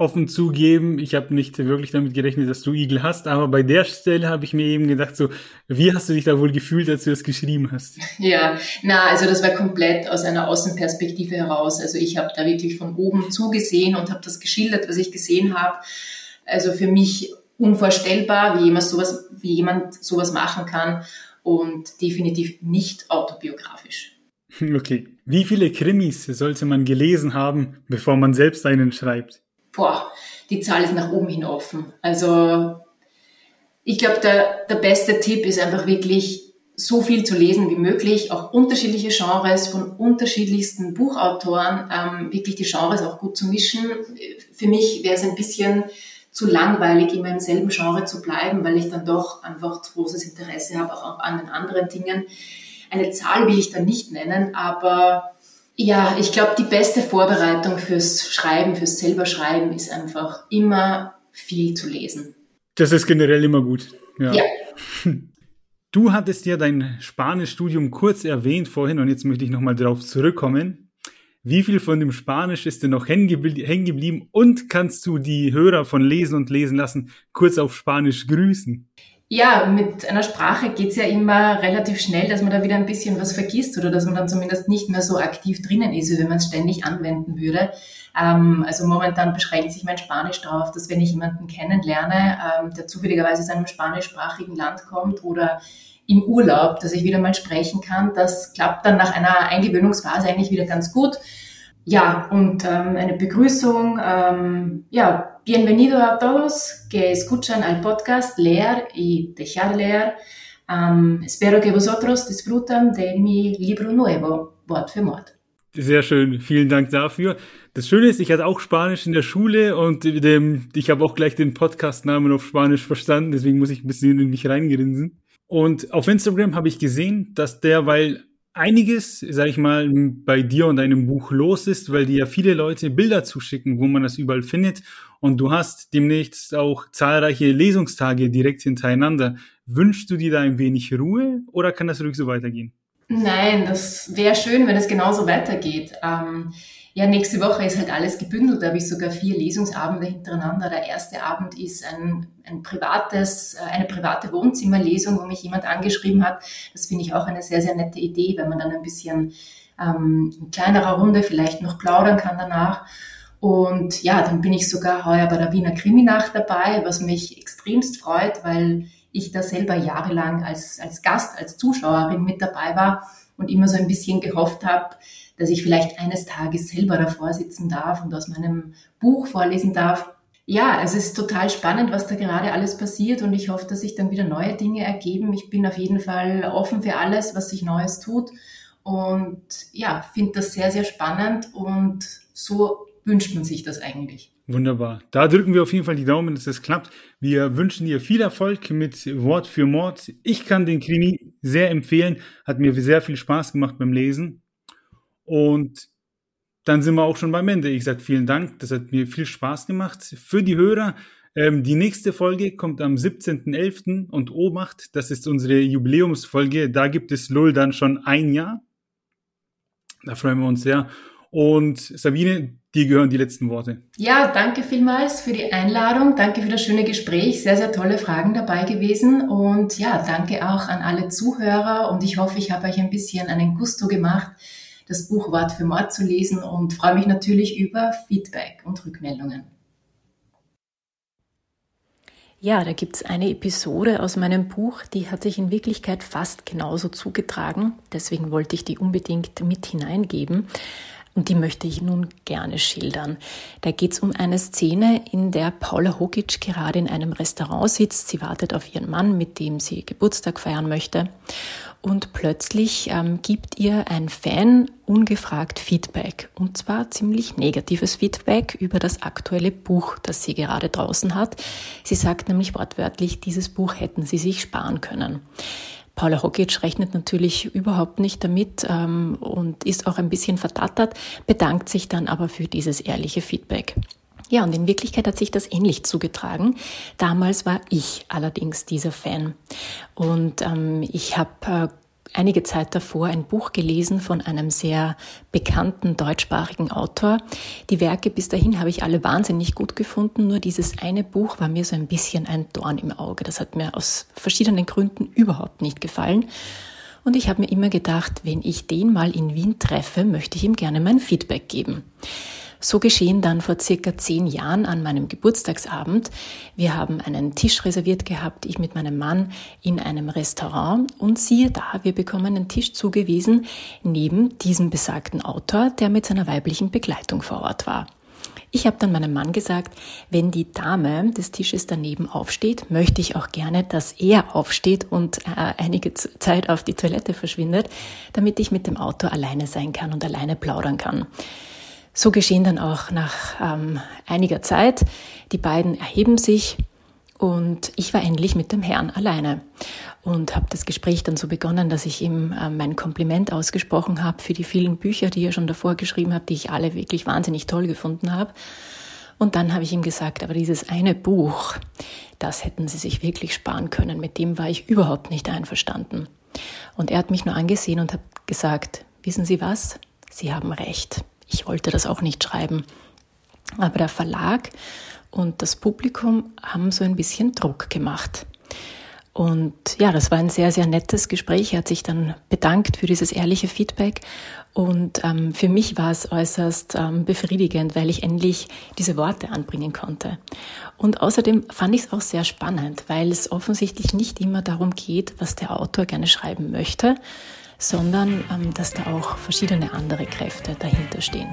offen zugeben, ich habe nicht wirklich damit gerechnet, dass du Igel hast, aber bei der Stelle habe ich mir eben gedacht, so, wie hast du dich da wohl gefühlt, als du das geschrieben hast? Ja, na, also das war komplett aus einer Außenperspektive heraus. Also ich habe da wirklich von oben zugesehen und habe das geschildert, was ich gesehen habe. Also für mich unvorstellbar, wie jemand sowas, wie jemand sowas machen kann und definitiv nicht autobiografisch. Okay. Wie viele Krimis sollte man gelesen haben, bevor man selbst einen schreibt? Boah, die Zahl ist nach oben hin offen. Also ich glaube, der, der beste Tipp ist einfach wirklich so viel zu lesen wie möglich, auch unterschiedliche Genres von unterschiedlichsten Buchautoren, ähm, wirklich die Genres auch gut zu mischen. Für mich wäre es ein bisschen zu langweilig, immer im selben Genre zu bleiben, weil ich dann doch einfach großes Interesse habe, auch an den anderen Dingen. Eine Zahl will ich da nicht nennen, aber ja, ich glaube, die beste Vorbereitung fürs Schreiben, fürs selber Schreiben ist einfach immer viel zu lesen. Das ist generell immer gut. Ja. ja. Du hattest ja dein Spanischstudium kurz erwähnt vorhin und jetzt möchte ich nochmal darauf zurückkommen. Wie viel von dem Spanisch ist denn noch hängen geblieben und kannst du die Hörer von Lesen und Lesen lassen kurz auf Spanisch grüßen? Ja, mit einer Sprache geht's ja immer relativ schnell, dass man da wieder ein bisschen was vergisst oder dass man dann zumindest nicht mehr so aktiv drinnen ist, wie wenn man es ständig anwenden würde. Ähm, also momentan beschränkt sich mein Spanisch darauf, dass wenn ich jemanden kennenlerne, ähm, der zufälligerweise aus einem spanischsprachigen Land kommt oder im Urlaub, dass ich wieder mal sprechen kann. Das klappt dann nach einer Eingewöhnungsphase eigentlich wieder ganz gut. Ja, und ähm, eine Begrüßung. Ähm, ja, bienvenido a todos que escuchan al podcast Leer y Dejar Leer. Um, espero que vosotros disfrutan de mi libro nuevo, Wort für Mord. Sehr schön, vielen Dank dafür. Das Schöne ist, ich hatte auch Spanisch in der Schule und dem, ich habe auch gleich den Podcastnamen auf Spanisch verstanden, deswegen muss ich ein bisschen in mich reingerinsen. Und auf Instagram habe ich gesehen, dass der, weil einiges, sag ich mal, bei dir und deinem Buch los ist, weil dir ja viele Leute Bilder zuschicken, wo man das überall findet. Und du hast demnächst auch zahlreiche Lesungstage direkt hintereinander. Wünschst du dir da ein wenig Ruhe oder kann das ruhig so weitergehen? Nein, das wäre schön, wenn es genauso weitergeht. Ähm, ja, nächste Woche ist halt alles gebündelt. Da habe ich sogar vier Lesungsabende hintereinander. Der erste Abend ist ein, ein privates, äh, eine private Wohnzimmerlesung, wo mich jemand angeschrieben hat. Das finde ich auch eine sehr, sehr nette Idee, wenn man dann ein bisschen ähm, in kleinerer Runde vielleicht noch plaudern kann danach. Und ja, dann bin ich sogar heuer bei der Wiener Kriminacht dabei, was mich extremst freut, weil ich da selber jahrelang als, als Gast, als Zuschauerin mit dabei war und immer so ein bisschen gehofft habe, dass ich vielleicht eines Tages selber davor sitzen darf und aus meinem Buch vorlesen darf. Ja, es ist total spannend, was da gerade alles passiert und ich hoffe, dass sich dann wieder neue Dinge ergeben. Ich bin auf jeden Fall offen für alles, was sich Neues tut und ja, finde das sehr, sehr spannend und so wünscht man sich das eigentlich. Wunderbar. Da drücken wir auf jeden Fall die Daumen, dass das klappt. Wir wünschen dir viel Erfolg mit Wort für Mord. Ich kann den Krimi sehr empfehlen. Hat mir sehr viel Spaß gemacht beim Lesen. Und dann sind wir auch schon beim Ende. Ich sage vielen Dank, das hat mir viel Spaß gemacht. Für die Hörer, ähm, die nächste Folge kommt am 17.11. und Obacht, das ist unsere Jubiläumsfolge. Da gibt es LOL dann schon ein Jahr. Da freuen wir uns sehr. Und Sabine, dir gehören die letzten Worte. Ja, danke vielmals für die Einladung. Danke für das schöne Gespräch. Sehr, sehr tolle Fragen dabei gewesen. Und ja, danke auch an alle Zuhörer. Und ich hoffe, ich habe euch ein bisschen einen Gusto gemacht, das Buch Wort für Mord zu lesen und freue mich natürlich über Feedback und Rückmeldungen. Ja, da gibt's eine Episode aus meinem Buch, die hat sich in Wirklichkeit fast genauso zugetragen. Deswegen wollte ich die unbedingt mit hineingeben. Und die möchte ich nun gerne schildern. Da geht's um eine Szene, in der Paula Hokic gerade in einem Restaurant sitzt. Sie wartet auf ihren Mann, mit dem sie Geburtstag feiern möchte und plötzlich ähm, gibt ihr ein Fan ungefragt Feedback und zwar ziemlich negatives Feedback über das aktuelle Buch, das sie gerade draußen hat. Sie sagt nämlich wortwörtlich, dieses Buch hätten sie sich sparen können. Paula Hokic rechnet natürlich überhaupt nicht damit ähm, und ist auch ein bisschen verdattert, bedankt sich dann aber für dieses ehrliche Feedback. Ja, und in Wirklichkeit hat sich das ähnlich zugetragen. Damals war ich allerdings dieser Fan. Und ähm, ich habe äh, einige Zeit davor ein Buch gelesen von einem sehr bekannten deutschsprachigen Autor. Die Werke bis dahin habe ich alle wahnsinnig gut gefunden, nur dieses eine Buch war mir so ein bisschen ein Dorn im Auge. Das hat mir aus verschiedenen Gründen überhaupt nicht gefallen. Und ich habe mir immer gedacht, wenn ich den mal in Wien treffe, möchte ich ihm gerne mein Feedback geben. So geschehen dann vor circa zehn Jahren an meinem Geburtstagsabend. Wir haben einen Tisch reserviert gehabt, ich mit meinem Mann in einem Restaurant und siehe da, wir bekommen einen Tisch zugewiesen neben diesem besagten Autor, der mit seiner weiblichen Begleitung vor Ort war. Ich habe dann meinem Mann gesagt, wenn die Dame des Tisches daneben aufsteht, möchte ich auch gerne, dass er aufsteht und äh, einige Zeit auf die Toilette verschwindet, damit ich mit dem Autor alleine sein kann und alleine plaudern kann. So geschehen dann auch nach ähm, einiger Zeit. Die beiden erheben sich und ich war endlich mit dem Herrn alleine und habe das Gespräch dann so begonnen, dass ich ihm äh, mein Kompliment ausgesprochen habe für die vielen Bücher, die er schon davor geschrieben hat, die ich alle wirklich wahnsinnig toll gefunden habe. Und dann habe ich ihm gesagt, aber dieses eine Buch, das hätten Sie sich wirklich sparen können. Mit dem war ich überhaupt nicht einverstanden. Und er hat mich nur angesehen und hat gesagt, wissen Sie was? Sie haben recht. Ich wollte das auch nicht schreiben. Aber der Verlag und das Publikum haben so ein bisschen Druck gemacht. Und ja, das war ein sehr, sehr nettes Gespräch. Er hat sich dann bedankt für dieses ehrliche Feedback. Und ähm, für mich war es äußerst ähm, befriedigend, weil ich endlich diese Worte anbringen konnte. Und außerdem fand ich es auch sehr spannend, weil es offensichtlich nicht immer darum geht, was der Autor gerne schreiben möchte, sondern ähm, dass da auch verschiedene andere Kräfte dahinter stehen.